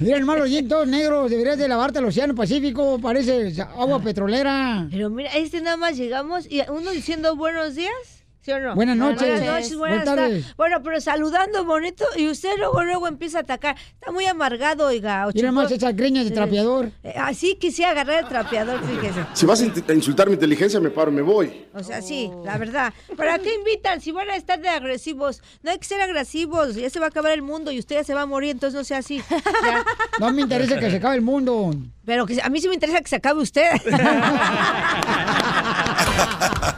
Mira, hermano, dientes todos negros. Deberías de lavarte al Océano Pacífico. Parece agua petrolera. Pero mira, este nada más llegamos y uno diciendo buenos días. ¿Sí o no? Buenas noches. Buenas noches, buenas, Buenas tardes. tardes. Bueno, pero saludando bonito y usted luego luego empieza a atacar. Está muy amargado, oiga. o Mira más esas greñas de trapeador. Eh, Así quisiera agarrar el trapeador, fíjese. Si vas a insultar mi inteligencia, me paro, me voy. O sea, sí, la verdad. ¿Para qué invitan si van a estar de agresivos? No hay que ser agresivos, ya se va a acabar el mundo y usted ya se va a morir, entonces no sea así. Ya. No me interesa que se acabe el mundo. Pero que, a mí sí me interesa que se acabe usted. [laughs]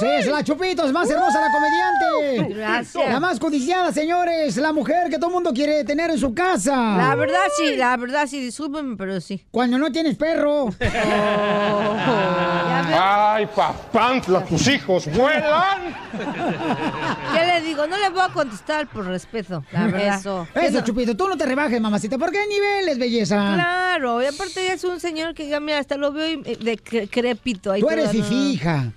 Paisanos. Es la Chupitos, más hermosa la comediante. Gracias. La más codiciada, señores. La mujer que todo el mundo quiere tener en su casa. La verdad sí, la verdad sí, discúlpenme, pero sí. Cuando no tienes perro. [laughs] ¡Ay, papantla, tus hijos vuelan! ¿Qué le digo? No le voy a contestar por respeto, la verdad. Eso. Eso, Chupito, tú no te rebajes, mamacita. ¿Por qué niveles, belleza? Claro, y aparte ya es un señor que ya, mira, hasta lo veo eh, de cre- crépito. ahí Tú eres todo, no.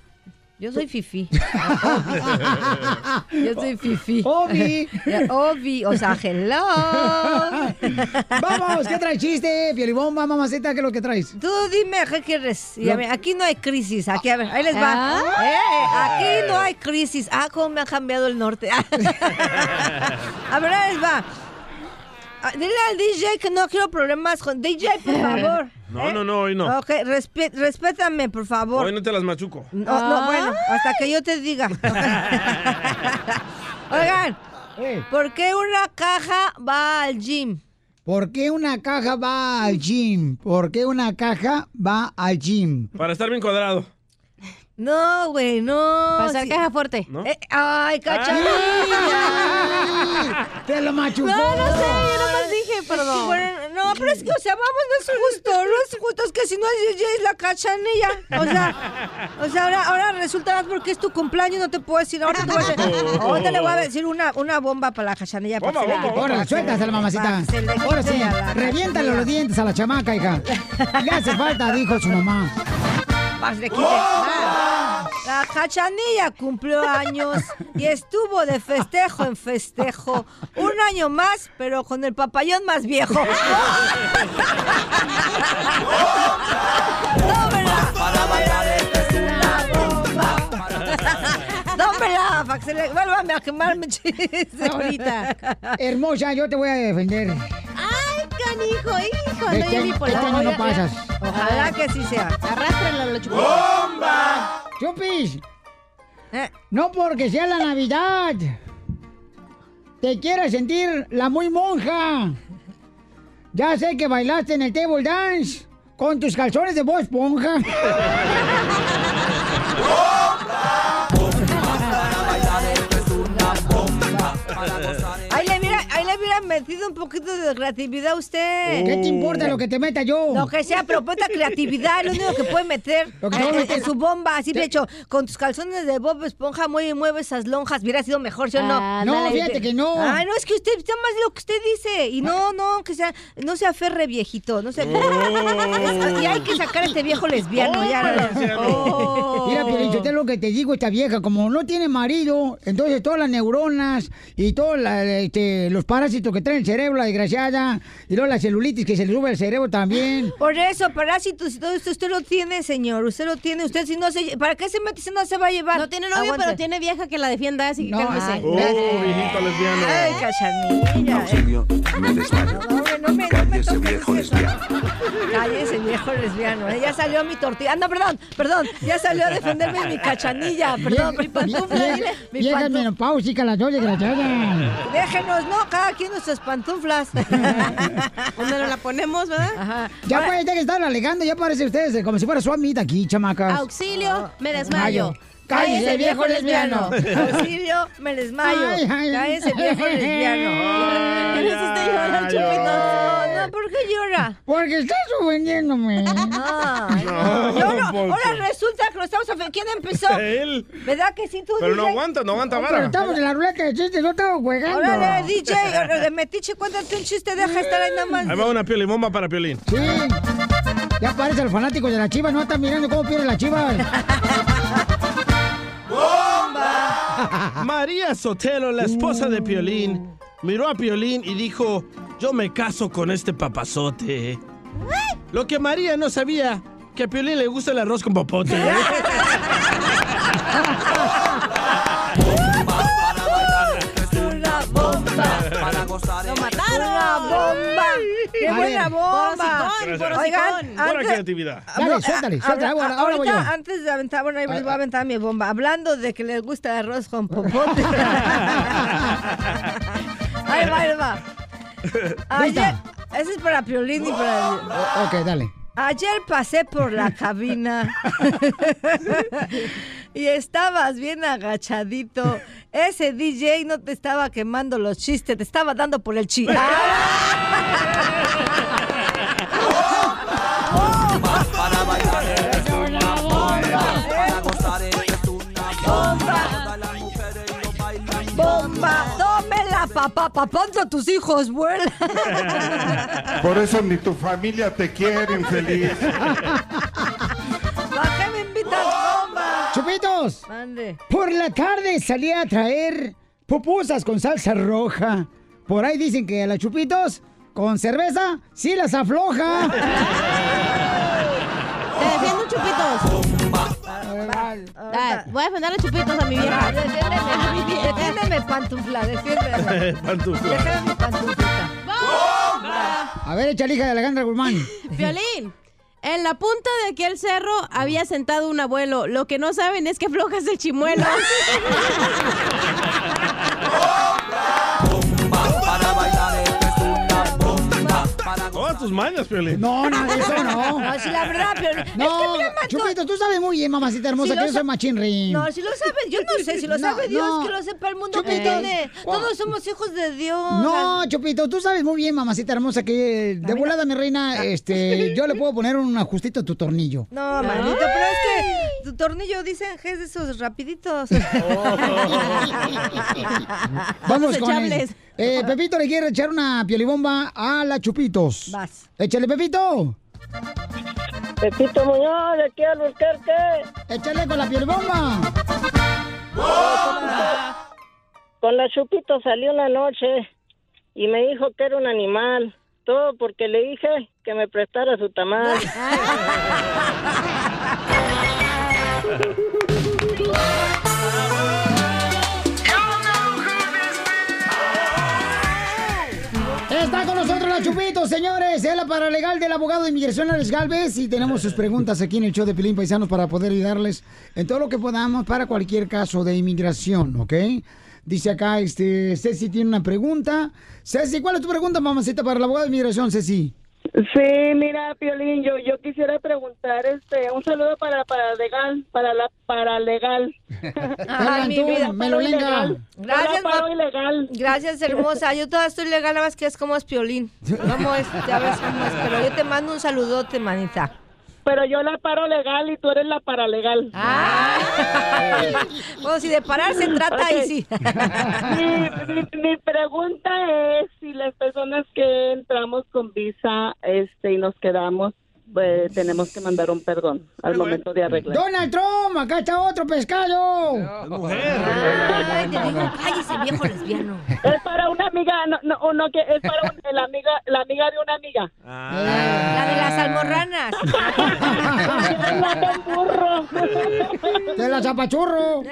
Yo soy fifi. [laughs] Yo soy fifi. Obi. [laughs] Obi, o sea, hello. [laughs] Vamos, ¿qué traes chiste? Piolibomba, mamacita, ¿qué es lo que traes? Tú dime, ¿qué quieres? Aquí no hay crisis. Aquí, a ver, ahí les va. Ah. Eh, aquí no hay crisis. Ah, cómo me ha cambiado el norte. a ver, ahí les va. Ah, Dile al DJ que no quiero problemas con DJ, por [laughs] favor. No, no, no, hoy no. Ok, respétame, por favor. Hoy no te las machuco. No, Ah. no, bueno, hasta que yo te diga. [laughs] [laughs] Oigan, Eh, ¿por qué una caja va al gym? ¿Por qué una caja va al gym? ¿Por qué una caja va al gym? Para estar bien cuadrado. No, güey, no. Para hacer sí. caja fuerte. ¿No? Eh, ay, cachanilla. ¡Te lo machucó! No, no sé, yo nomás dije, Es que, perdón. bueno, no, pero es que, o sea, vamos, no es justo, no es justo, es que si no es es la cachanilla. O sea, o sea, ahora, ahora resulta más porque es tu cumpleaños, no te puedo decir, ahora te voy a decir, [laughs] ahorita le voy a decir una, una bomba para la cachanilla. para Bomba, le bomba. Ahora, suéltasela, mamacita. Para Ahora sí, a la reviéntale los dientes a la chamaca, hija. Le hace falta, dijo su mamá. Para se le quite. Ah, La cachanilla cumplió años y estuvo de festejo en festejo. Un año más, pero con el papayón más viejo. [laughs] ¡Tómela! ¡Tómela! para que se le vuelvan a quemar mi chiste. Ahorita. Hermosa, yo te voy a defender. Ay, canijo, hijo. Este- no, por este año no pasas. Ojalá que sí sea. Arrástrala, la chupitos. ¡Bomba! ¡Chupis! No porque sea la Navidad. Te quieres sentir la muy monja. Ya sé que bailaste en el table dance con tus calzones de voz esponja. [laughs] metido un poquito de creatividad usted. ¿Qué te importa lo que te meta yo? Lo que sea, pero ponte creatividad, lo único que puede meter [laughs] Lo que en, en su bomba. Así de hecho, con tus calzones de Bob Esponja, mueve, mueve esas lonjas. Hubiera sido mejor, ¿sí o no? Ah, No, fíjate que no. Ah, no, es que usted está más de lo que usted dice. Y no, no, que sea, no se aferre viejito. No se Oh. [laughs] Y hay que sacar a este viejo lesbiano. ya. Oh. Mira, Piolín, yo te lo que te digo, esta vieja, como no tiene marido, entonces todas las neuronas y todos este, los parásitos que trae el cerebro, la desgraciada, y luego la celulitis que se le sube al cerebro también. [gasps] Por eso, parásitos y todo esto, usted lo tiene, señor. Usted lo tiene. Usted si no se... ¿Para qué se mete si no se va a llevar? No tiene novio, Aguante. pero tiene vieja que la defienda, así que No, cálmese. ay, Oh, viejito lesbiano. Ay, cachanilla. Auxilio, me desmayo. No, hombre, no me, no me Cállese, toques viejo lesbiano. Cállese, viejo lesbiano. ¿eh? Ya salió mi tortilla. Ah, no, perdón, perdón. Ya salió a defenderme mi cachanilla. Perdón, mi pantufla, Vieja- menopáusicas, las dos desgraciadas. Déjenos, no, cada quien nuestras pantuflas. [laughs] Donde nos la ponemos, ¿verdad? Ajá. Ya puede que estar alegando, ya parece ustedes como si fuera su amita aquí, chamacas. Auxilio, me desmayo. Cállese, viejo lesbiano. Auxilio, me desmayo. Ay, ay, Cállese, viejo lesbiano. ¿Qué le hiciste llorar, Chupito? No, no, ¿por qué llora? Porque estás ofendiéndome. Ay, no. No, No, no, ahora resulta que lo estamos ofendiendo. ¿Quién empezó? Él. ¿Verdad que sí tú, Pero no DJ? aguanta, no aguanta Pero vara. estamos en la ruleta de chistes, no estamos jugando. Órale, DJ, de metiche, cuéntate un chiste, deja estar ahí nada más. Ahí va una piolibomba para Piolín. Sí. Ya parece los fanáticos de la chiva, no están mirando cómo pierde la chiva. [laughs] María Sotelo, la esposa de Piolín, miró a Piolín y dijo, yo me caso con este papazote. Lo que María no sabía, que a Piolín le gusta el arroz con popote. [laughs] ¡Qué buena bomba! Gracias. Oigan, Buena antes- creatividad. Dale, suéltale, suéltale, ahora, ahora voy yo. antes de aventar, bueno, ahí les voy a aventar mi bomba. Hablando de que les gusta el arroz con [laughs] popote. [laughs] ahí va, ahí va. Ayer, ese es para Piolín y para... Ok, dale. Ayer pasé por la cabina [laughs] y estabas bien agachadito. [laughs] Ese DJ no te estaba quemando los chistes, te estaba dando por el chi. Para bailar es [laughs] una bomba. Para gozar es una ¡Bomba! ¡Tómela, papá! ¡Papá, tus hijos vuelan! Por eso ni tu familia te quiere, infeliz. [laughs] bomba? ¡Chupitos! Mande. Por la tarde salí a traer pupusas con salsa roja. Por ahí dicen que a las chupitos con cerveza sí las afloja. [laughs] Te defiendo, Chupitos. Ah, voy a defender a los Chupitos a mi vieja. Defiéndeme, defiéndeme, pantufla, defiéndeme. Pantufla. Déjame mi pantuflita. A ver, echa hija de Alejandra Guzmán. [laughs] Violín. En la punta de aquel cerro había sentado un abuelo. Lo que no saben es que flojas el chimuelo. [laughs] [laughs] tus mañas, Piolín. No, no, eso no. No, si la verdad, pero... es No, que mira, Chupitos, tú sabes muy bien, mamacita hermosa, Si que yo soy machín ring. No, si lo sabe, yo no sé, si lo No, sabe Dios, no. que lo sepa el mundo que Chupitos. tiene. Todos somos hijos de Dios. No, Chupito, tú sabes muy bien, mamacita hermosa, que de volada, mi reina, este, yo le puedo poner un ajustito a tu tornillo. No, maldito, pero es que tu tornillo dicen que es de esos rapiditos. [laughs] Vamos con el, Desechables. Eh, Pepito le quiere echar una piolibomba a la Chupitos. Vas. Échale, Pepito. Pepito Muñoz, de aquí al Busquerque. Échale con la piolibomba. Con la Chupito salí una noche y me dijo que era un animal. Todo porque le dije que me prestara su tamal. [laughs] la Chupito, señores. Es la paralegal del abogado de inmigración, Alex Galvez. Y tenemos sus preguntas aquí en el show de Pilín Paisanos para poder ayudarles en todo lo que podamos para cualquier caso de inmigración, ¿ok? Dice acá, este, Ceci tiene una pregunta. Ceci, ¿cuál es tu pregunta, mamacita, para el abogado de inmigración, Ceci? Sí, mira, Piolín, yo, yo quisiera preguntar, este, un saludo para para legal, para la para legal. [laughs] Ay, mi vida. Melolenga. Gracias, paro ilegal. Gracias, hermosa. Yo todavía estoy legal, nada más que es como es piolín. [laughs] ¿Cómo es? Ya ves cómo es. Pero yo te mando un saludote, manita. Pero yo la paro legal y tú eres la paralegal. [laughs] Bueno, si de parar se trata, ahí sí. mi, mi- mi pregunta es si las personas que entramos con visa este y nos quedamos, pues tenemos que mandar un perdón al momento de arreglar. Donald Trump, acá está otro pescado. Ay, te digo, cállese, viejo lesbiano. Es para una amiga, no, no, no, que es para un- la amiga, la amiga de una amiga. La de las almorranas. [laughs] De la zapachurro. [laughs]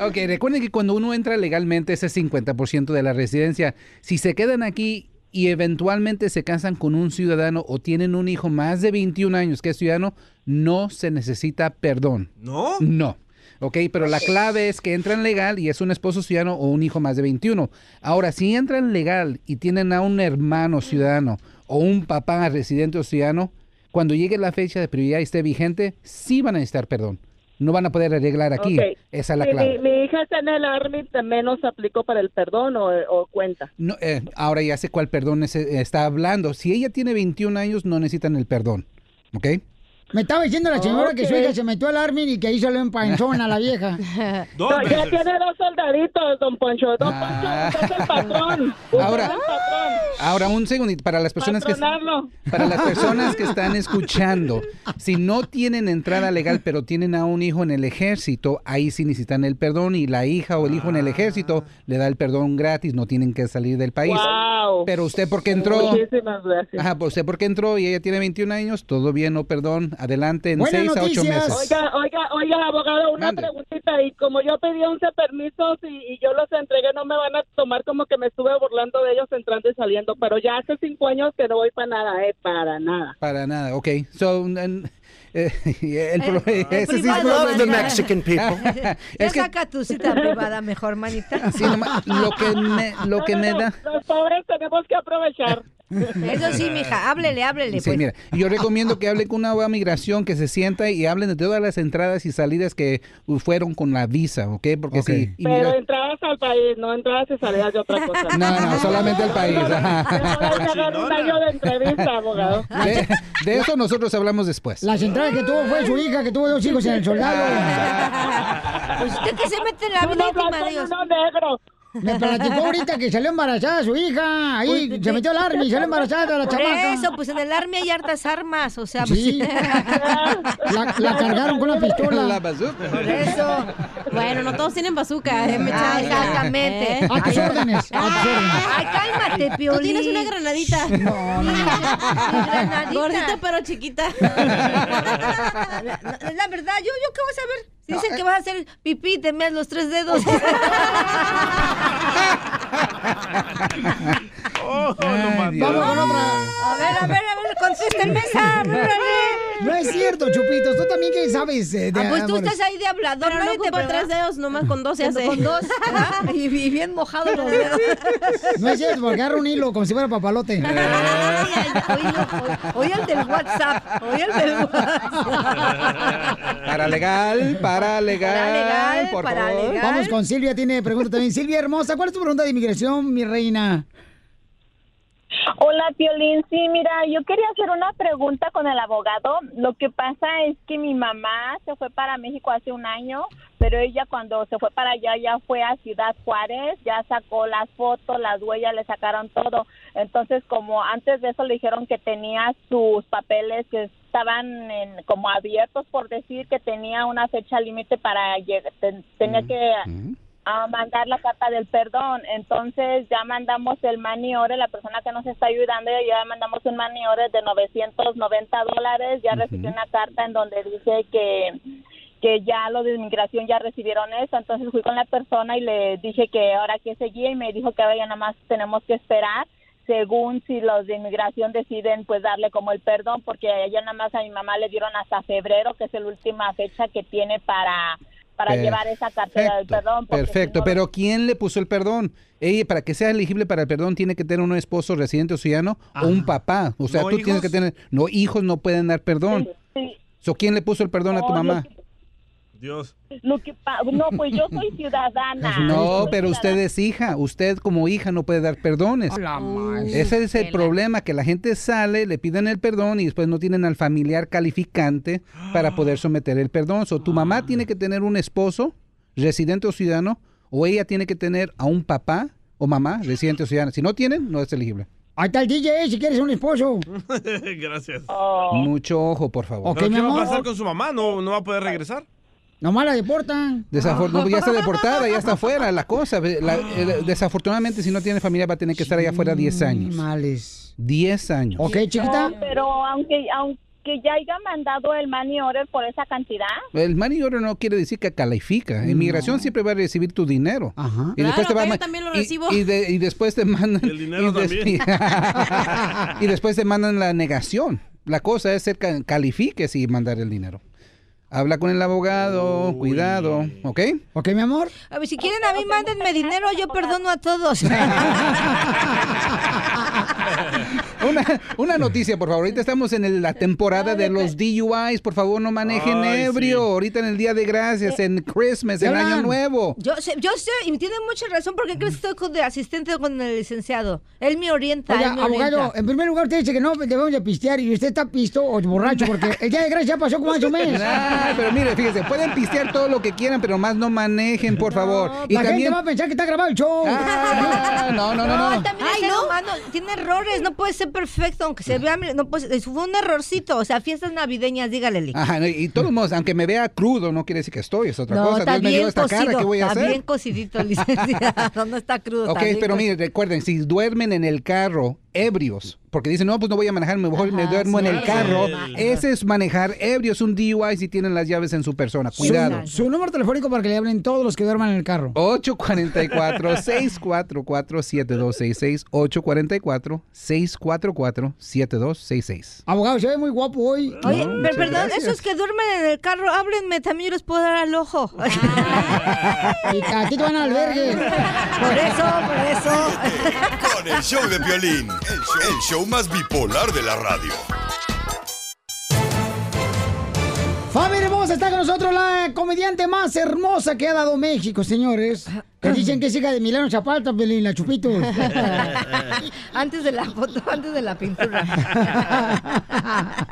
Ok, recuerden que cuando uno entra legalmente ese es 50% de la residencia. Si se quedan aquí y eventualmente se casan con un ciudadano o tienen un hijo más de 21 años que es ciudadano, no se necesita perdón. ¿No? No. Ok, pero la clave es que entran legal y es un esposo ciudadano o un hijo más de 21. Ahora, si entran legal y tienen a un hermano ciudadano o un papá residente o ciudadano, cuando llegue la fecha de prioridad y esté vigente, sí van a necesitar perdón. No van a poder arreglar aquí. Esa es la clave. Mi, mi hija está en el Army, también nos aplicó para el perdón o, o cuenta. No, eh, ahora ya sé cuál perdón es- eh, está hablando. Si ella tiene 21 años, no necesitan el perdón. ¿Ok? Me estaba diciendo la señora que su hija se metió al army y que ahí salió en panzón a la vieja. [laughs] No, ya tiene dos soldaditos, don Poncho. Don Poncho, usted es el patrón. Usted Ahora- es el patrón. Ahora, un segundito. Para las personas que... Patronarlo. Para las personas que están [laughs] escuchando, si no tienen entrada legal, pero tienen a un hijo en el ejército, ahí sí necesitan el perdón y la hija o el hijo en el ejército le da el perdón gratis, no tienen que salir del país. Wow. Pero usted porque entró, Muchísimas gracias. ajá, usted porque entró y ella tiene 21 años, todo bien, no perdón, adelante en Buenas 6 a 8 noticias. meses. Oiga, oiga, oiga, abogado, una Mande. preguntita. Y como yo pedí 11 permisos y, y yo los entregué, no me van a tomar como que me estuve burlando de ellos entrando y saliendo. Pero ya hace cinco años que no voy para nada, ¿eh? Para nada. Para nada, ok. So, el, pro- el ese sí es the Mexican people. Es que saca tu cita privada mejor, manita. Sí, nomás, lo que me, lo que me da... Los pobres tenemos que aprovechar. Eso sí, mija, háblele, háblele. Sí, pues. mira, yo recomiendo que hable con una migración, que se sienta y hablen de todas las entradas y salidas que fueron con la visa, ¿ok? Porque si... Pero mira- entradas al país, no entradas y salidas de otra cosa. no, no, solamente el país. ajá. Voy a dar un año de entrevista, abogado. De, de eso nosotros hablamos después. Las entradas que tuvo fue su hija, que tuvo dos hijos en el soldado. [laughs] Pues usted que se mete en la vida íntima de ellos. negro. Me platicó ahorita que salió embarazada su hija. Ahí Pues, se metió al army y salió embarazada la Por chamaca. eso, pues en el army hay hartas armas, o sea, Sí. pues... [laughs] La, la cargaron con una pistola. La bazooka. Por eso. Bueno, no todos tienen bazooka, eh, me Ah, exactamente. ¿Eh? A tus órdenes, a tus órdenes. Ay, cálmate, Piolín. Tú tienes una granadita. [laughs] No, no. granadita. Gordita pero chiquita. [laughs] La, la verdad, yo, yo qué voy a saber. Dicen que vas a hacer pipí, te meas los tres dedos. [laughs] Oh, Ay, Dios. Vamos con otra. A ver, a ver, a ver, contéstenme esa. [laughs] No es cierto, Chupitos. Tú también que sabes eh, de Ah, pues tú amores? estás ahí de hablador. Pero no ocupa tres dedos, nomás con dos se hace. Con dos, [laughs] y, y bien mojados los dedos. No es cierto, porque agarra un hilo como si fuera papalote. [laughs] Oye el del WhatsApp. Oye el del WhatsApp. Para legal, para legal, Para legal, por para favor. legal. Vamos con Silvia, tiene pregunta también. Silvia hermosa, ¿cuál es tu pregunta de inmigración, mi reina? Hola, Piolín. Sí, mira, yo quería hacer una pregunta con el abogado. Lo que pasa es que mi mamá se fue para México hace un año, pero ella cuando se fue para allá ya fue a Ciudad Juárez, ya sacó las fotos, las huellas, le sacaron todo. Entonces, como antes de eso le dijeron que tenía sus papeles que estaban en- como abiertos, por decir que tenía una fecha límite para llegar, ten- tenía que a mandar la carta del perdón. Entonces ya mandamos el maniore, la persona que nos está ayudando, ya mandamos un maniore de 990 dólares. Ya recibí una carta en donde dice que que ya los de inmigración ya recibieron eso. Entonces fui con la persona y le dije que ahora que seguía y me dijo que ahora ya nada más tenemos que esperar según si los de inmigración deciden pues darle como el perdón porque ya nada más a mi mamá le dieron hasta febrero que es la última fecha que tiene para para Perfecto. llevar esa cartera del perdón Perfecto, pero ¿quién le puso el perdón? Ella, para que sea elegible para el perdón, tiene que tener un esposo residente o ciudadano o un papá. O sea, ¿No tú tienes hijos? que tener. No, hijos no pueden dar perdón. sí. So, ¿Quién le puso el perdón a tu mamá? Dios. lo que pa- no pues yo soy ciudadana [laughs] No, Soy pero usted ciudadana. es hija. Usted como hija no puede dar perdones. Ese es el problema, que la gente sale, le piden el perdón y después no tienen al familiar calificante para [gasps] poder someter el perdón. So, tu mamá tiene que tener un esposo, residente o ciudadano, o ella tiene que tener a un papá o mamá, residente o ciudadano. Si no tienen, no es elegible. Ahí está el DJ, si quieres un esposo. [laughs] Gracias. Mucho ojo, por favor. ¿Pero qué va a pasar con su mamá? ¿No, no va a poder regresar? Nomás la deportan. Desafor- no, ya está [laughs] deportada, ya está afuera la cosa. La- eh, desafortunadamente, si no tiene familia, va a tener que estar allá afuera 10 años. Males. 10 años. No, pero aunque aunque ya haya mandado el money order por esa cantidad El money order no quiere decir que califica. Inmigración siempre va a recibir tu dinero. Y después te va yo también lo y- recibo. Y, de- y después te mandan. El dinero y, también. [laughs] [laughs] y después te mandan la negación. La cosa es ser ca- califiques y mandar el dinero. Habla con el abogado, cuidado, ¿ok? ¿Ok, mi amor? A ver, si quieren a mí, mándenme dinero, yo perdono a todos. [laughs] [laughs] Una, una noticia, por favor. Ahorita estamos en el- la temporada de los DUIs. Por favor, no manejen Ay, ebrio. Ahorita en el Día de Gracias, en Christmas, en Año Nuevo. Yo sé, yo sé, y tiene mucha razón, porque crees que estoy con- de asistente con el licenciado. Él me orienta. Oiga, él me abogado, orienta. en primer lugar usted dice que no debemos de pistear y usted está pisto o borracho porque [laughs] el día de gracia ya pasó como hace un mes. Ah, pero mire, fíjese, pueden pistear todo lo que quieran, pero más no manejen, por favor. y la también gente va a pensar que está grabado el show. Ah, no, no, no, no. también el ser humano tiene errores, no puede ser perfecto, aunque se vea, no puede, fue un errorcito, o sea, fiestas navideñas, dígale. Ajá, y todos modos, aunque me vea crudo, no quiere decir que estoy, es otra No, cosa. está Dios me dio esta cara, ¿qué voy a está hacer? bien cocidito, licenciado, no está crudo. Ok, está pero mire, recuerden, si duermen en el carro ebrios, porque dicen, no, pues no voy a manejar, mejor me Ajá, duermo en el carro, Sí. ese es manejar ebrio, es un DUI si tienen las llaves en su persona, cuidado. Su, su número telefónico para que le hablen todos los que duerman en el carro. 844-644-7266, 844-644-7266. Abogado, se ve muy guapo hoy. Oye, No, per- muchas perdón, gracias. esos que duermen en el carro, háblenme, también yo les puedo dar al ojo. Y a ti te van al albergue. Por eso, por eso. Con el show de violín, el show, el show más bipolar de la radio. Fabi hermosa está con nosotros, la comediante más hermosa que ha dado México, señores. Que dicen que es hija de Milano Zapata, Pelín, la Chupitos. [laughs] antes de la foto, antes de la pintura. [laughs]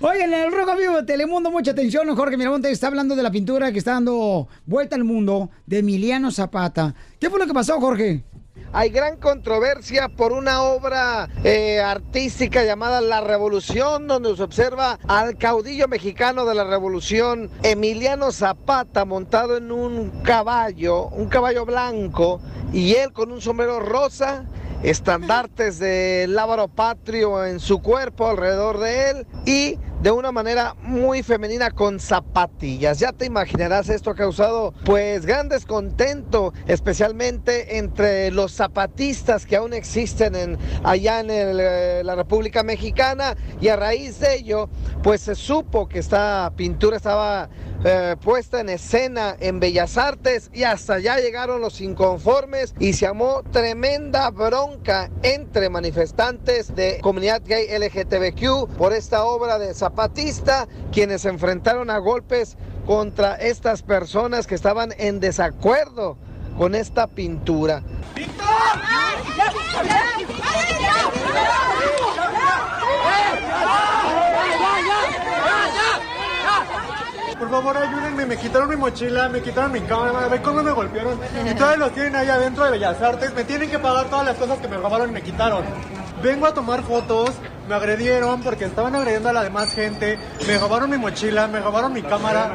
Oigan, en el Rojo Vivo de Telemundo, mucha atención. Jorge Miramonte está hablando de la pintura que está dando vuelta al mundo de Emiliano Zapata. ¿Qué fue lo que pasó, Jorge? Hay gran controversia por una obra eh, artística llamada La Revolución, donde se observa al caudillo mexicano de la Revolución, Emiliano Zapata, montado en un caballo, un caballo blanco, y él con un sombrero rosa, estandartes de lábaro patrio en su cuerpo alrededor de él, y de una manera muy femenina con zapatillas. Ya te imaginarás, esto ha causado pues gran descontento, especialmente entre los zapatistas que aún existen en, allá en eh, la República Mexicana y a raíz de ello pues se supo que esta pintura estaba eh, puesta en escena en Bellas Artes y hasta allá llegaron los inconformes y se armó tremenda bronca entre manifestantes de comunidad gay LGTBQ por esta obra de Zapatista, quienes se enfrentaron a golpes contra estas personas que estaban en desacuerdo con esta pintura. Por favor, ayúdenme, me quitaron mi mochila, me quitaron mi cámara, ve cómo me golpearon. Y todavía los tienen ahí adentro de Bellas Artes, me tienen que pagar todas las cosas que me robaron y me quitaron. Vengo a tomar fotos, me agredieron porque estaban agrediendo a la demás gente, me robaron mi mochila, me robaron mi cámara.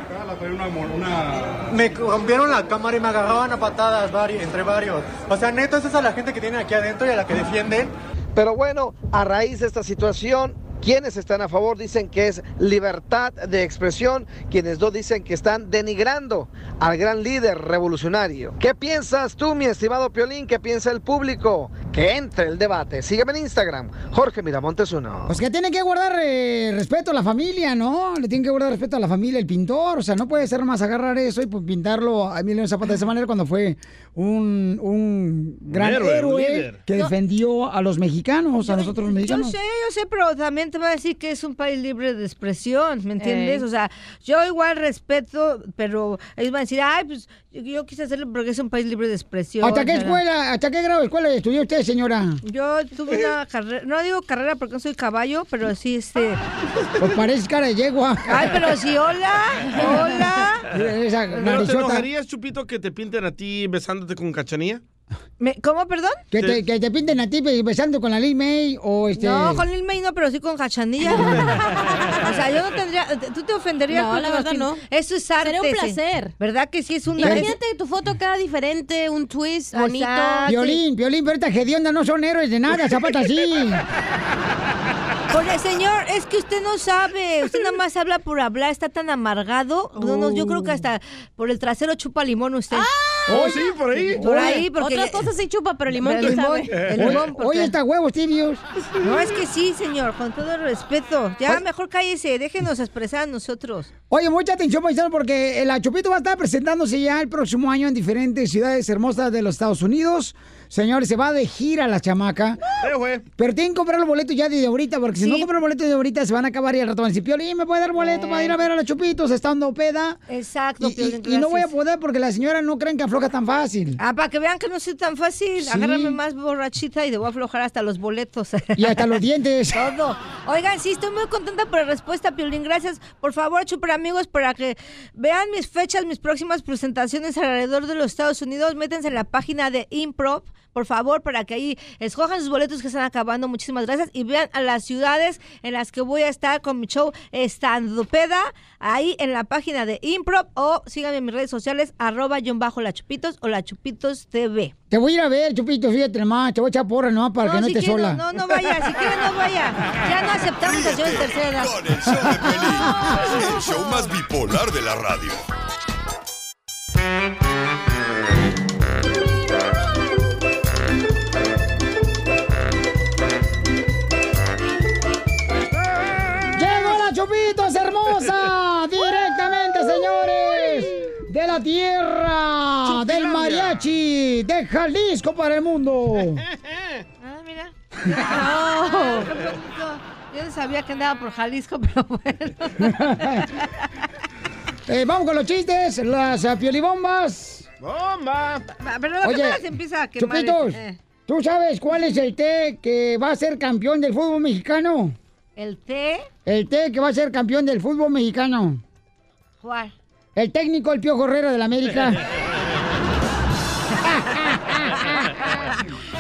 Me rompieron la cámara y me agarraban a patadas vari- entre varios. O sea, neto, esa es a la gente que tienen aquí adentro y a la que defienden. Pero bueno, a raíz de esta situación, Quienes están a favor dicen que es libertad de expresión, quienes no dicen que están denigrando al gran líder revolucionario. ¿Qué piensas tú, mi estimado Piolín? ¿Qué piensa el público? Que entre el debate. Sígueme en Instagram, Jorge Miramontes uno. Pues que tiene que guardar eh, respeto a la familia, ¿no? Le tiene que guardar respeto a la familia, el pintor. O sea, no puede ser más agarrar eso y pues, pintarlo a Emiliano Zapata de esa manera cuando fue un, un gran héroe, un héroe, líder. que defendió a los mexicanos, a nosotros los Yo mexicanos. sé, yo sé, pero también te voy a decir que es un país libre de expresión, ¿me entiendes? Ey. O sea, yo igual respeto, pero ellos van a decir, ay, pues yo, yo quise hacerlo porque es un país libre de expresión. ¿Hasta qué bla, bla". escuela, hasta qué grado de escuela estudió usted, señora? Yo tuve una carrera, no digo carrera porque no soy caballo, pero sí, este... Pues parece cara de yegua. Ay, pero sí, hola, hola. Esa ¿Pero te enojarías, Chupito, que te pinten a ti besándote con cachanilla? Me- ¿Cómo, perdón? Que te, que te pinten a ti besando con la Lil May o este... No, con Lil May no, pero sí con cachanilla. [laughs] o sea, yo no tendría. ¿Tú te ofenderías? No, porque la verdad pin- no. Eso es arte. Sería un sí. placer. ¿Verdad que sí es un Imagínate tu foto cada diferente, un twist bonito. Violín, violín, pero estas hediondas no son héroes de nada, [laughs] Zapata sí. Oye, señor, es que usted no sabe. Usted nada más habla por hablar, está tan amargado. No, no, yo creo que hasta por el trasero chupa limón usted. Oh, sí, por ahí. Por ahí, porque. Otra cosa sí chupa, pero limón, Pero ¿quién limón, sabe? El limón, porque- Oye, está huevos tibios. No, es que sí, señor, con todo el respeto. Ya, mejor cállese, déjenos expresar a nosotros. Oye, mucha atención, paisano, porque el Achupito va a estar presentándose ya el próximo año en diferentes ciudades hermosas de los Estados Unidos. Señores, se va de gira la chamaca. Pero tienen que comprar los boletos ya desde ahorita, porque si no compran los boletos de ahorita se van a acabar y al rato van a decir, Piolín, ¿me puede dar boleto para ir a ver a los Chupitos estando peda? Exacto, Y, Piolín, y no voy a poder porque la señora no creen que afloja tan fácil. Ah, para que vean que no soy tan fácil. Sí. Agárrame más borrachita y a aflojar hasta los boletos. [laughs] Y hasta los dientes. [laughs] Todo. Oigan, sí, estoy muy contenta por la respuesta, Piolín. Gracias. Por favor, Chupar amigos, para que vean mis fechas, mis próximas presentaciones alrededor de los Estados Unidos, métanse en la página de Improv. Por favor, para que ahí escojan sus boletos que están acabando. Muchísimas gracias. Y vean a las ciudades en las que voy a estar con mi show Estando Peda. Ahí en la página de Improv. O síganme en mis redes sociales, arroba guion bajo la Chupitos o la Chupitos TV. Te voy a ir a ver, Chupito, fíjate nomás, te voy a echar porra nomás para que no si estés sola. No, no vaya, si quiere no vaya. Ya no aceptamos acciones tercera edad. Con el show de Piolín, [laughs] el show más bipolar de la radio. Hermosa! Directamente, señores, de la tierra del mariachi de Jalisco para el mundo. [laughs] Ah, mira. No. Yo no sabía que andaba por Jalisco, pero bueno. [laughs] Eh, vamos con los chistes, las uh, piolibombas. ¡Bomba! Pero la Oye, se empieza a quemar. Chupitos, eh. ¿tú sabes cuál es el té que va a ser campeón del fútbol mexicano? ¿El té? El té que va a ser campeón del fútbol mexicano. ¿Cuál? El técnico, el Pío Herrera del América. [laughs] [laughs]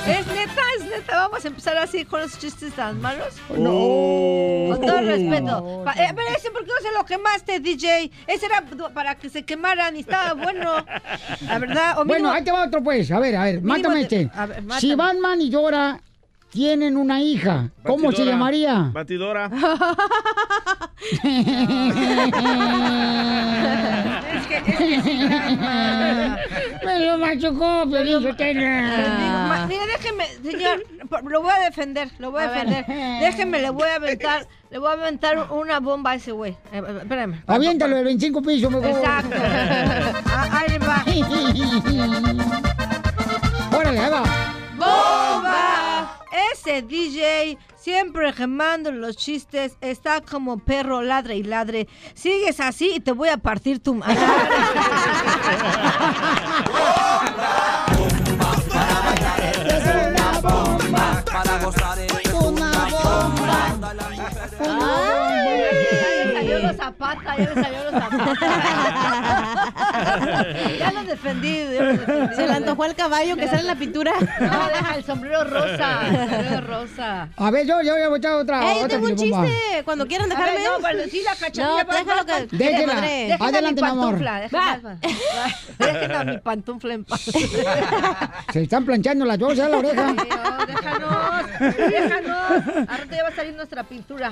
¿Es neta? ¿Es neta? ¿Vamos a empezar así con los chistes tan malos? No. Con todo respeto. Pa- eh, pero ese, ¿por qué no se lo quemaste, DJ? Ese era para que se quemaran y estaba bueno. La verdad. O Bueno, mínimo- ahí te va otro pues. A ver, a ver, mátame te- este. a ver, mátame. Si Batman y Dora tienen una hija, ¿cómo se llamaría? Batidora. [laughs] Es que, es. Me lo machucó, Piolín Sotelo. Mira, déjeme, señor, lo voy a defender, lo voy a, A ver. defender. Déjeme, le voy a aventar, le voy a aventar una bomba a ese güey. Eh, eh, espérame. Aviéntalo del 25 piso, mejor. Exacto. [laughs] Ah, ahí va. [laughs] Órale, ahí va. ¡Bomba! Ese DJ, siempre gemando los chistes, está como perro ladre y ladre. Sigues así y te voy a partir tu madre. [laughs] zapata, ya le salió los zapatos. ya lo defendí, ya defendí. Se le antojó el caballo que sale en la pintura. No, deja el sombrero rosa. El sombrero rosa. A ver, yo, yo voy a echar otra. Ey, yo otra tengo un chiste. Cuando quieran dejarme. ver, no, pero sí, la cachanilla. No, déjalo que. Déjela. Déjenme Adelante, mi amor. pantufla, déjenme- Dejen a mi pantufla en paz. Se están planchando las dos a la oreja. Oh, déjanos, déjanos. Ahorita ya va a salir nuestra pintura.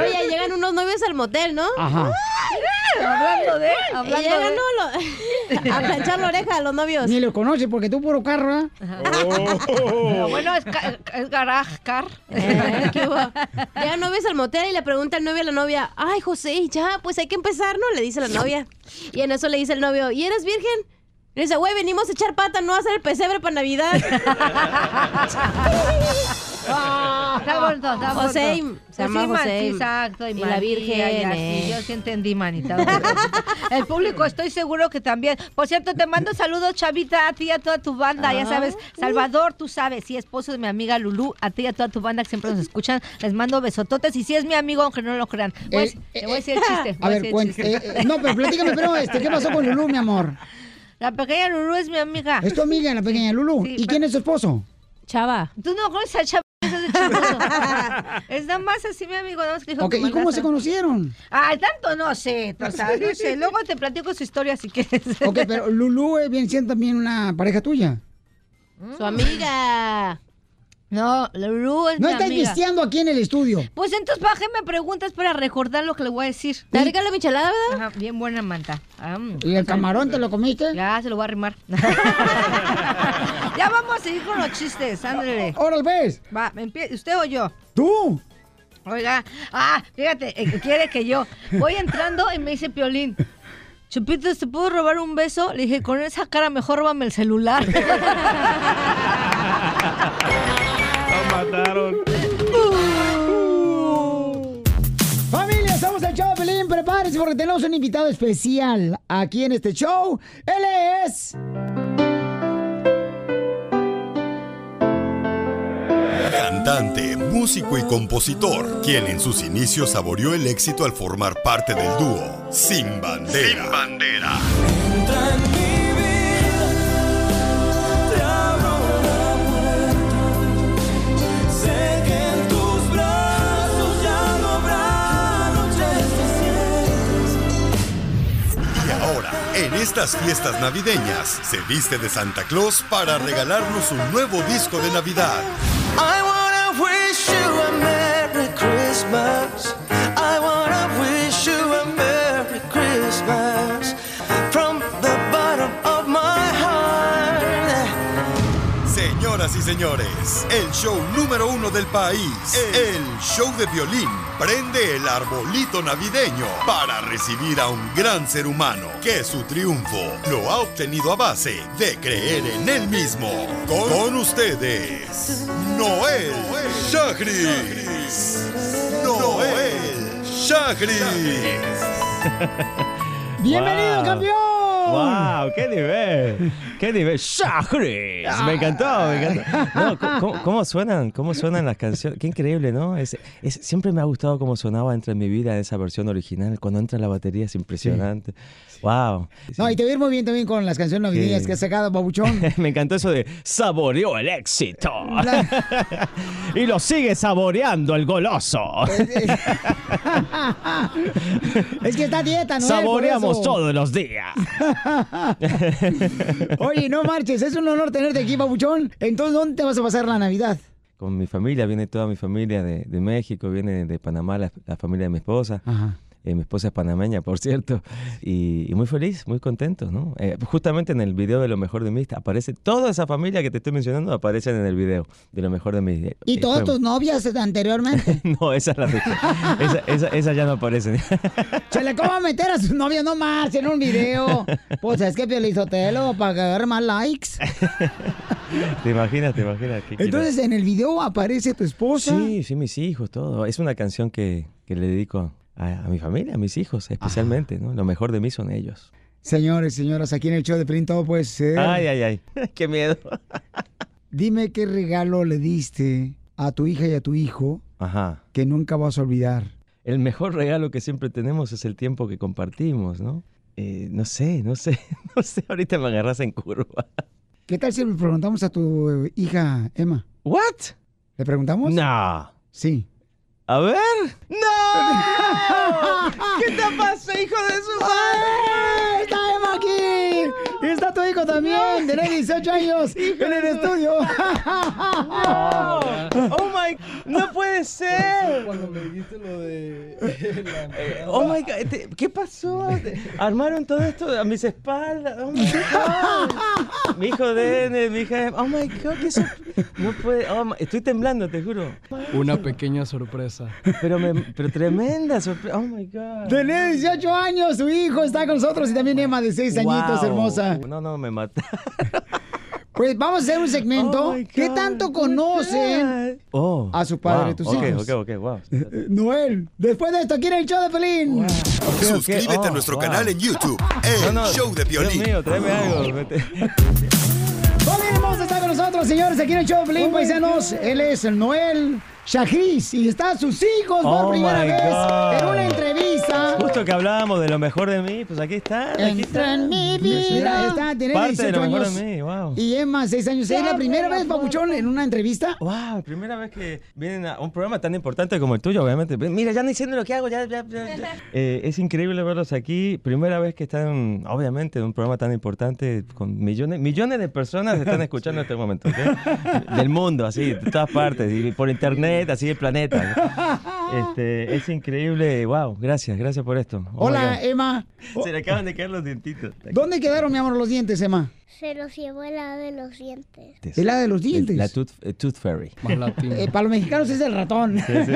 Oye, llegan unos novios al motel, ¿no? Ajá. Hablando de, hablando lo- [laughs] a planchar la oreja a los novios. Ni lo conoces porque tú puro carro, ¿eh? Pero bueno, es, ca- es garage car. Eh. Llegan novios al motel y le pregunta el novio a la novia, ay, José, ya, pues hay que empezar, ¿no? Le dice la novia. Y en eso le dice el novio, ¿y eres virgen? Le dice, güey, venimos a echar pata, no a hacer el pesebre para Navidad. [laughs] [laughs] Se llama sí, man, José. sí, exacto. Y, Y la Virgen, sí, eh. yo sí entendí, manita. [laughs] El público estoy seguro que también. Por cierto, te mando saludos, Chavita, a ti y a toda tu banda. Ya Ah. sabes, Salvador, tú sabes, sí, esposo de mi amiga Lulú, a ti y a toda tu banda que siempre nos escuchan. Les mando besototes. Y si es mi amigo, aunque no lo crean. Pues, Eh, te voy a decir el chiste. A ver, eh, eh, no, pero platícame, pero este, ¿qué pasó con Lulú, mi amor? La pequeña Lulú es mi amiga. Es tu amiga, la pequeña Lulú. Sí, ¿Y pero- quién es su esposo? Chava. Tú no conoces a Chava. Eso es de chismoso. es nada más así mi amigo, nada más que dijo Ok, que ¿y cómo mandaste- se conocieron? Ay, tanto no sé, o sea, no sé. [laughs] Luego te platico su historia si quieres. Ok, pero Lulú es bien siendo también una pareja tuya. Su amiga. No, Lulú es No mi estás amiga. visteando aquí en el estudio. Pues entonces, ¿para qué me preguntas para recordar lo que le voy a decir? ¿Te rica la michelada, verdad? Ajá, bien buena, manta. Ah, mm. ¿Y el camarón te lo comiste? Ya, se lo voy a arrimar. [laughs] [laughs] ya vamos a seguir con los chistes, ándale. Órale, ves. Va, empie- ¿usted o yo? ¿Tú? Oiga, ah, fíjate, eh, quiere que yo. Voy entrando y me dice Piolín. Chupitos, ¿te puedo robar un beso? Le dije, con esa cara mejor róbame el celular. [laughs] Mataron. Familia, somos el show, Pelín. Prepárense porque tenemos un invitado especial aquí en este show. Él es... Cantante, músico y compositor, quien en sus inicios saboreó el éxito al formar parte del dúo Sin Bandera. Sin Bandera. En estas fiestas navideñas, se viste de Santa Claus para regalarnos un nuevo disco de Navidad. Señoras y señores, el show número uno del país, el show de violín, prende el arbolito navideño para recibir a un gran ser humano que su triunfo lo ha obtenido a base de creer en él mismo. Con, con ustedes, Noel Chagris. Noel Chagris. [laughs] ¡Bienvenido, Wow. campeón! ¡Wow! ¡Qué nivel! ¡Qué nivel! ¡Shahris! Me encantó, me encantó. No, ¿cómo- ¿cómo, cómo suenan? ¿Cómo suenan las canciones? Qué increíble, ¿no? Es, es- siempre me ha gustado cómo sonaba entre mi vida esa versión original. Cuando entra la batería es impresionante. ¡Wow! No, y te vi muy bien también con las canciones navideñas Sí. que has sacado, babuchón. [laughs] Me encantó eso de saboreó el éxito. [laughs] y lo sigue saboreando el goloso. [laughs] es que está a dieta, ¿no? Saboreamos todos los días. Oye, no marches, es un honor tenerte aquí, babuchón. Entonces, ¿dónde te vas a pasar la Navidad? Con mi familia, viene toda mi familia de, de México, viene de Panamá la, la familia de mi esposa. Eh, mi esposa es panameña, por cierto. Y, y muy feliz, muy contento, ¿no? Eh, justamente en el video de Lo Mejor de mí aparece toda esa familia que te estoy mencionando, aparecen en el video de Lo Mejor de mí. ¿Y eh, todas tus novias anteriormente? [laughs] No, esa, es la de- esa, esa, esa ya no aparece. [laughs] Chale, ¿cómo va a meter a sus novias no más en un video? Pues es que Piolizotelo para que agarre más likes. [laughs] ¿Te imaginas? ¿Te imaginas? ¿Qué Entonces, en el video aparece tu esposa. Sí, sí, mis hijos, todo. Es una canción que, que le dedico a, a mi familia, a mis hijos, especialmente, ¿no? Lo mejor de mí son ellos. Señores, señoras, aquí en el show de Pelín todo puede ser. Ay, ay, ay. [laughs] Qué miedo. [laughs] Dime qué regalo le diste a tu hija y a tu hijo Ajá. que nunca vas a olvidar. el mejor regalo que siempre tenemos es el tiempo que compartimos, ¿no? Eh, no sé, no sé, [laughs] no sé, ahorita me agarras en curva. ¿Qué tal si le preguntamos a tu hija Emma? ¿What? ¿Le preguntamos? No. Sí. A ver. ¡No! [laughs] ¿Qué te pasa, hijo de su ¡Ay! ¡Está Emma aquí! Y está tu hijo también, de 18 años, [laughs] en el estudio. [laughs] ¡Oh, my! ¡No puede ser! Cuando me dijiste lo de... [laughs] Eh, ¡Oh, my God! ¿Qué pasó? Armaron todo esto a mis espaldas. ¡Oh, my God! Mi hijo Dene, mi hija... ¡Oh, my God! ¿Qué sor- No puede... oh, my- Estoy temblando, te juro. Una pequeña sorpresa. Pero, me, pero tremenda sorpresa. ¡Oh, my God! Tenés 18 años, su hijo está con nosotros y también Emma de 6 añitos, Wow. hermosa. No, no, me mata. [laughs] Pues vamos a hacer un segmento. Oh ¿Qué tanto oh conocen Oh. a su padre, wow, tus ok, hijos? Ok, ok, wow. Eh, Noel, después de esto, aquí en el show de Pelín. Suscríbete a Oh, nuestro wow. canal en YouTube, [laughs] El No, no, Show de Dios Violín. mío, tráeme algo. [laughs] vete. Familia hermosa está con nosotros, señores, aquí en el show de Pelín, paisanos. Él es el Noel Shahriz y está sus hijos por Oh, primera vez God. en una entrevista. Que hablábamos de lo mejor de mí, pues aquí está. Aquí está. en mi vida. Está, tiene Parte de 18 lo mejor años. de mí, wow. Y Emma, 6 años. ¿Es la primera vez, Papuchón, en una entrevista? Wow, primera vez que vienen a un programa tan importante como el tuyo, obviamente. Mira, ya no diciendo lo que hago, ya, ya, ya, ya. [laughs] Eh, es increíble verlos aquí. Primera vez que están, obviamente, en un programa tan importante con millones, millones de personas están [laughs] escuchando en este momento, ¿ok? Del mundo, así, de todas partes, y por internet, así del planeta. [laughs] Este, es increíble. Wow, gracias, gracias por esto. Oh, Hola. Emma. [laughs] Se le acaban de caer los dientitos. ¿Dónde quedaron, mi amor, los dientes, Emma? Se los llevó el hada de los dientes. El hada de los dientes. La tooth, eh, tooth fairy. [laughs] Eh, para los mexicanos es el ratón. Sí, sí,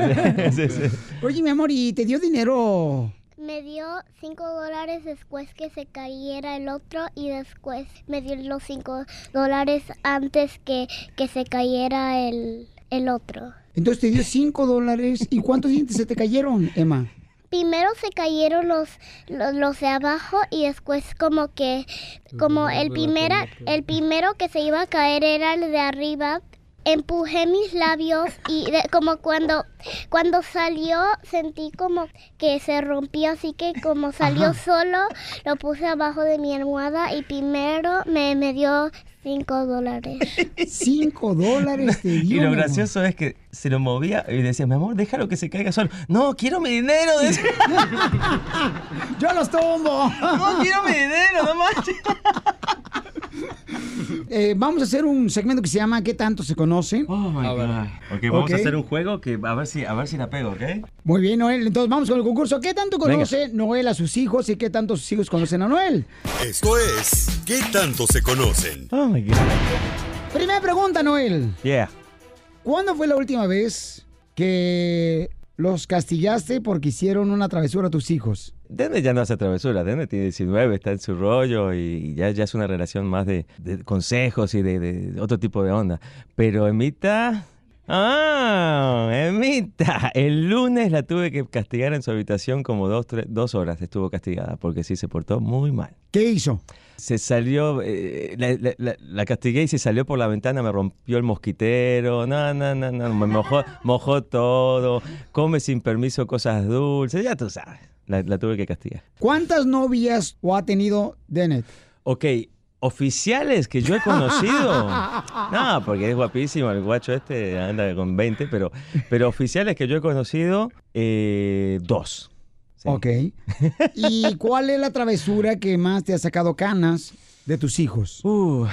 sí, sí, sí. [laughs] Oye, mi amor, ¿y te dio dinero? Me dio 5 dólares después que se cayera el otro y después me dio los 5 dólares antes que, que se cayera el, el otro. Entonces te dio 5 dólares. ¿Y cuántos dientes se te cayeron, Emma? Primero se cayeron los, los, los de abajo y después como que, como el, primera, el primero que se iba a caer era el de arriba. Empujé mis labios y de- como cuando, cuando salió sentí como que se rompió, así que como salió Ajá. solo, lo puse abajo de mi almohada y primero me, me dio 5 dólares. [laughs] 5 dólares te dio. [laughs] Y lo gracioso es que se lo movía y decía, mi amor, déjalo que se caiga solo. No, quiero mi dinero. [laughs] Yo los tumbo. No, quiero mi dinero, no manches. Eh, vamos a hacer un segmento que se llama ¿Qué tanto se conocen? Oh my God. Ok, vamos Ok. a hacer un juego que a ver si, a ver si la pego, ¿ok? Muy bien, Noel. Entonces vamos con el concurso. ¿Qué tanto Venga. conoce Noel a sus hijos y qué tanto sus hijos conocen a Noel? Esto es ¿Qué tanto se conocen? Oh my God. Primera pregunta, Noel. Yeah. ¿Cuándo fue la última vez que los castigaste porque hicieron una travesura a tus hijos? Dene ya no hace travesura, Dene tiene 19, está en su rollo y ya, ya es una relación más de, de consejos y de, de otro tipo de onda. Pero Emita... Ah, Emita. El lunes la tuve que castigar en su habitación como dos, tres- dos horas estuvo castigada porque sí se portó muy mal. ¿Qué hizo? Se salió, eh, la, la- la- la castigué y se salió por la ventana, me rompió el mosquitero, no, no, no, no, me mojó, mojó todo, come sin permiso cosas dulces, ya tú sabes, la, la tuve que castigar. ¿Cuántas novias o ha tenido Dennett? Ok, oficiales que yo he conocido. [laughs] No, porque es guapísimo, el guacho este anda con 20, pero, pero oficiales que yo he conocido, eh, dos. Ok. ¿Y cuál es la travesura que más te ha sacado canas de tus hijos? Uh,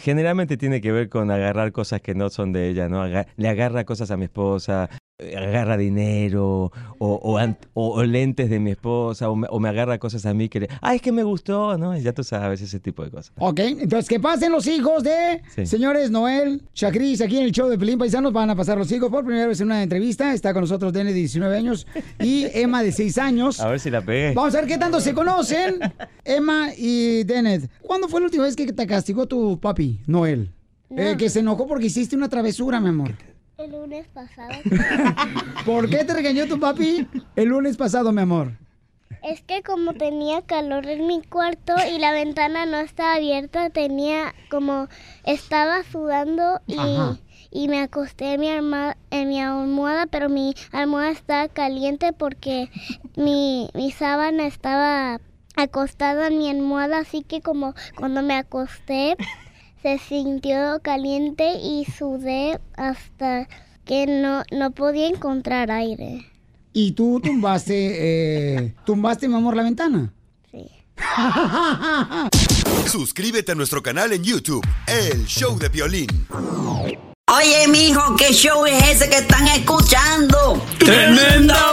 generalmente tiene que ver con agarrar cosas que no son de ella, ¿no? Le agarra cosas a mi esposa, agarra dinero o, o ant- o- o lentes de mi esposa o me, o me agarra cosas a mí que le... Ah, es que me gustó, ¿no? Y ya tú sabes ese tipo de cosas. Ok, entonces que pasen los hijos de Sí. señores Noel, Chacris, aquí en el show de Pelín Paisanos van a pasar los hijos por primera vez en una entrevista. Está con nosotros Dene de 19 años y [laughs] Emma de 6 años. A ver si la pegué. Vamos a ver qué tanto se conocen, Emma y Dennett. ¿Cuándo fue la última vez que te castigó tu papi, Noel? Eh, que se enojó porque hiciste una travesura, mi amor. El lunes pasado. [laughs] ¿Por qué te regañó tu papi el lunes pasado, mi amor? Es que como tenía calor en mi cuarto y la ventana no estaba abierta, tenía como estaba sudando y, y me acosté en mi, arma- en mi almohada, pero mi almohada estaba caliente porque mi, mi sábana estaba acostada en mi almohada, así que como cuando me acosté se sintió caliente y sudé hasta que no, no podía encontrar aire. Y tú tumbaste, eh, tumbaste, mi amor, la ventana. Sí. [laughs] Suscríbete a nuestro canal en YouTube, El Show de Violín. Oye, mijo, ¿qué show es ese que están escuchando? ¡Tremenda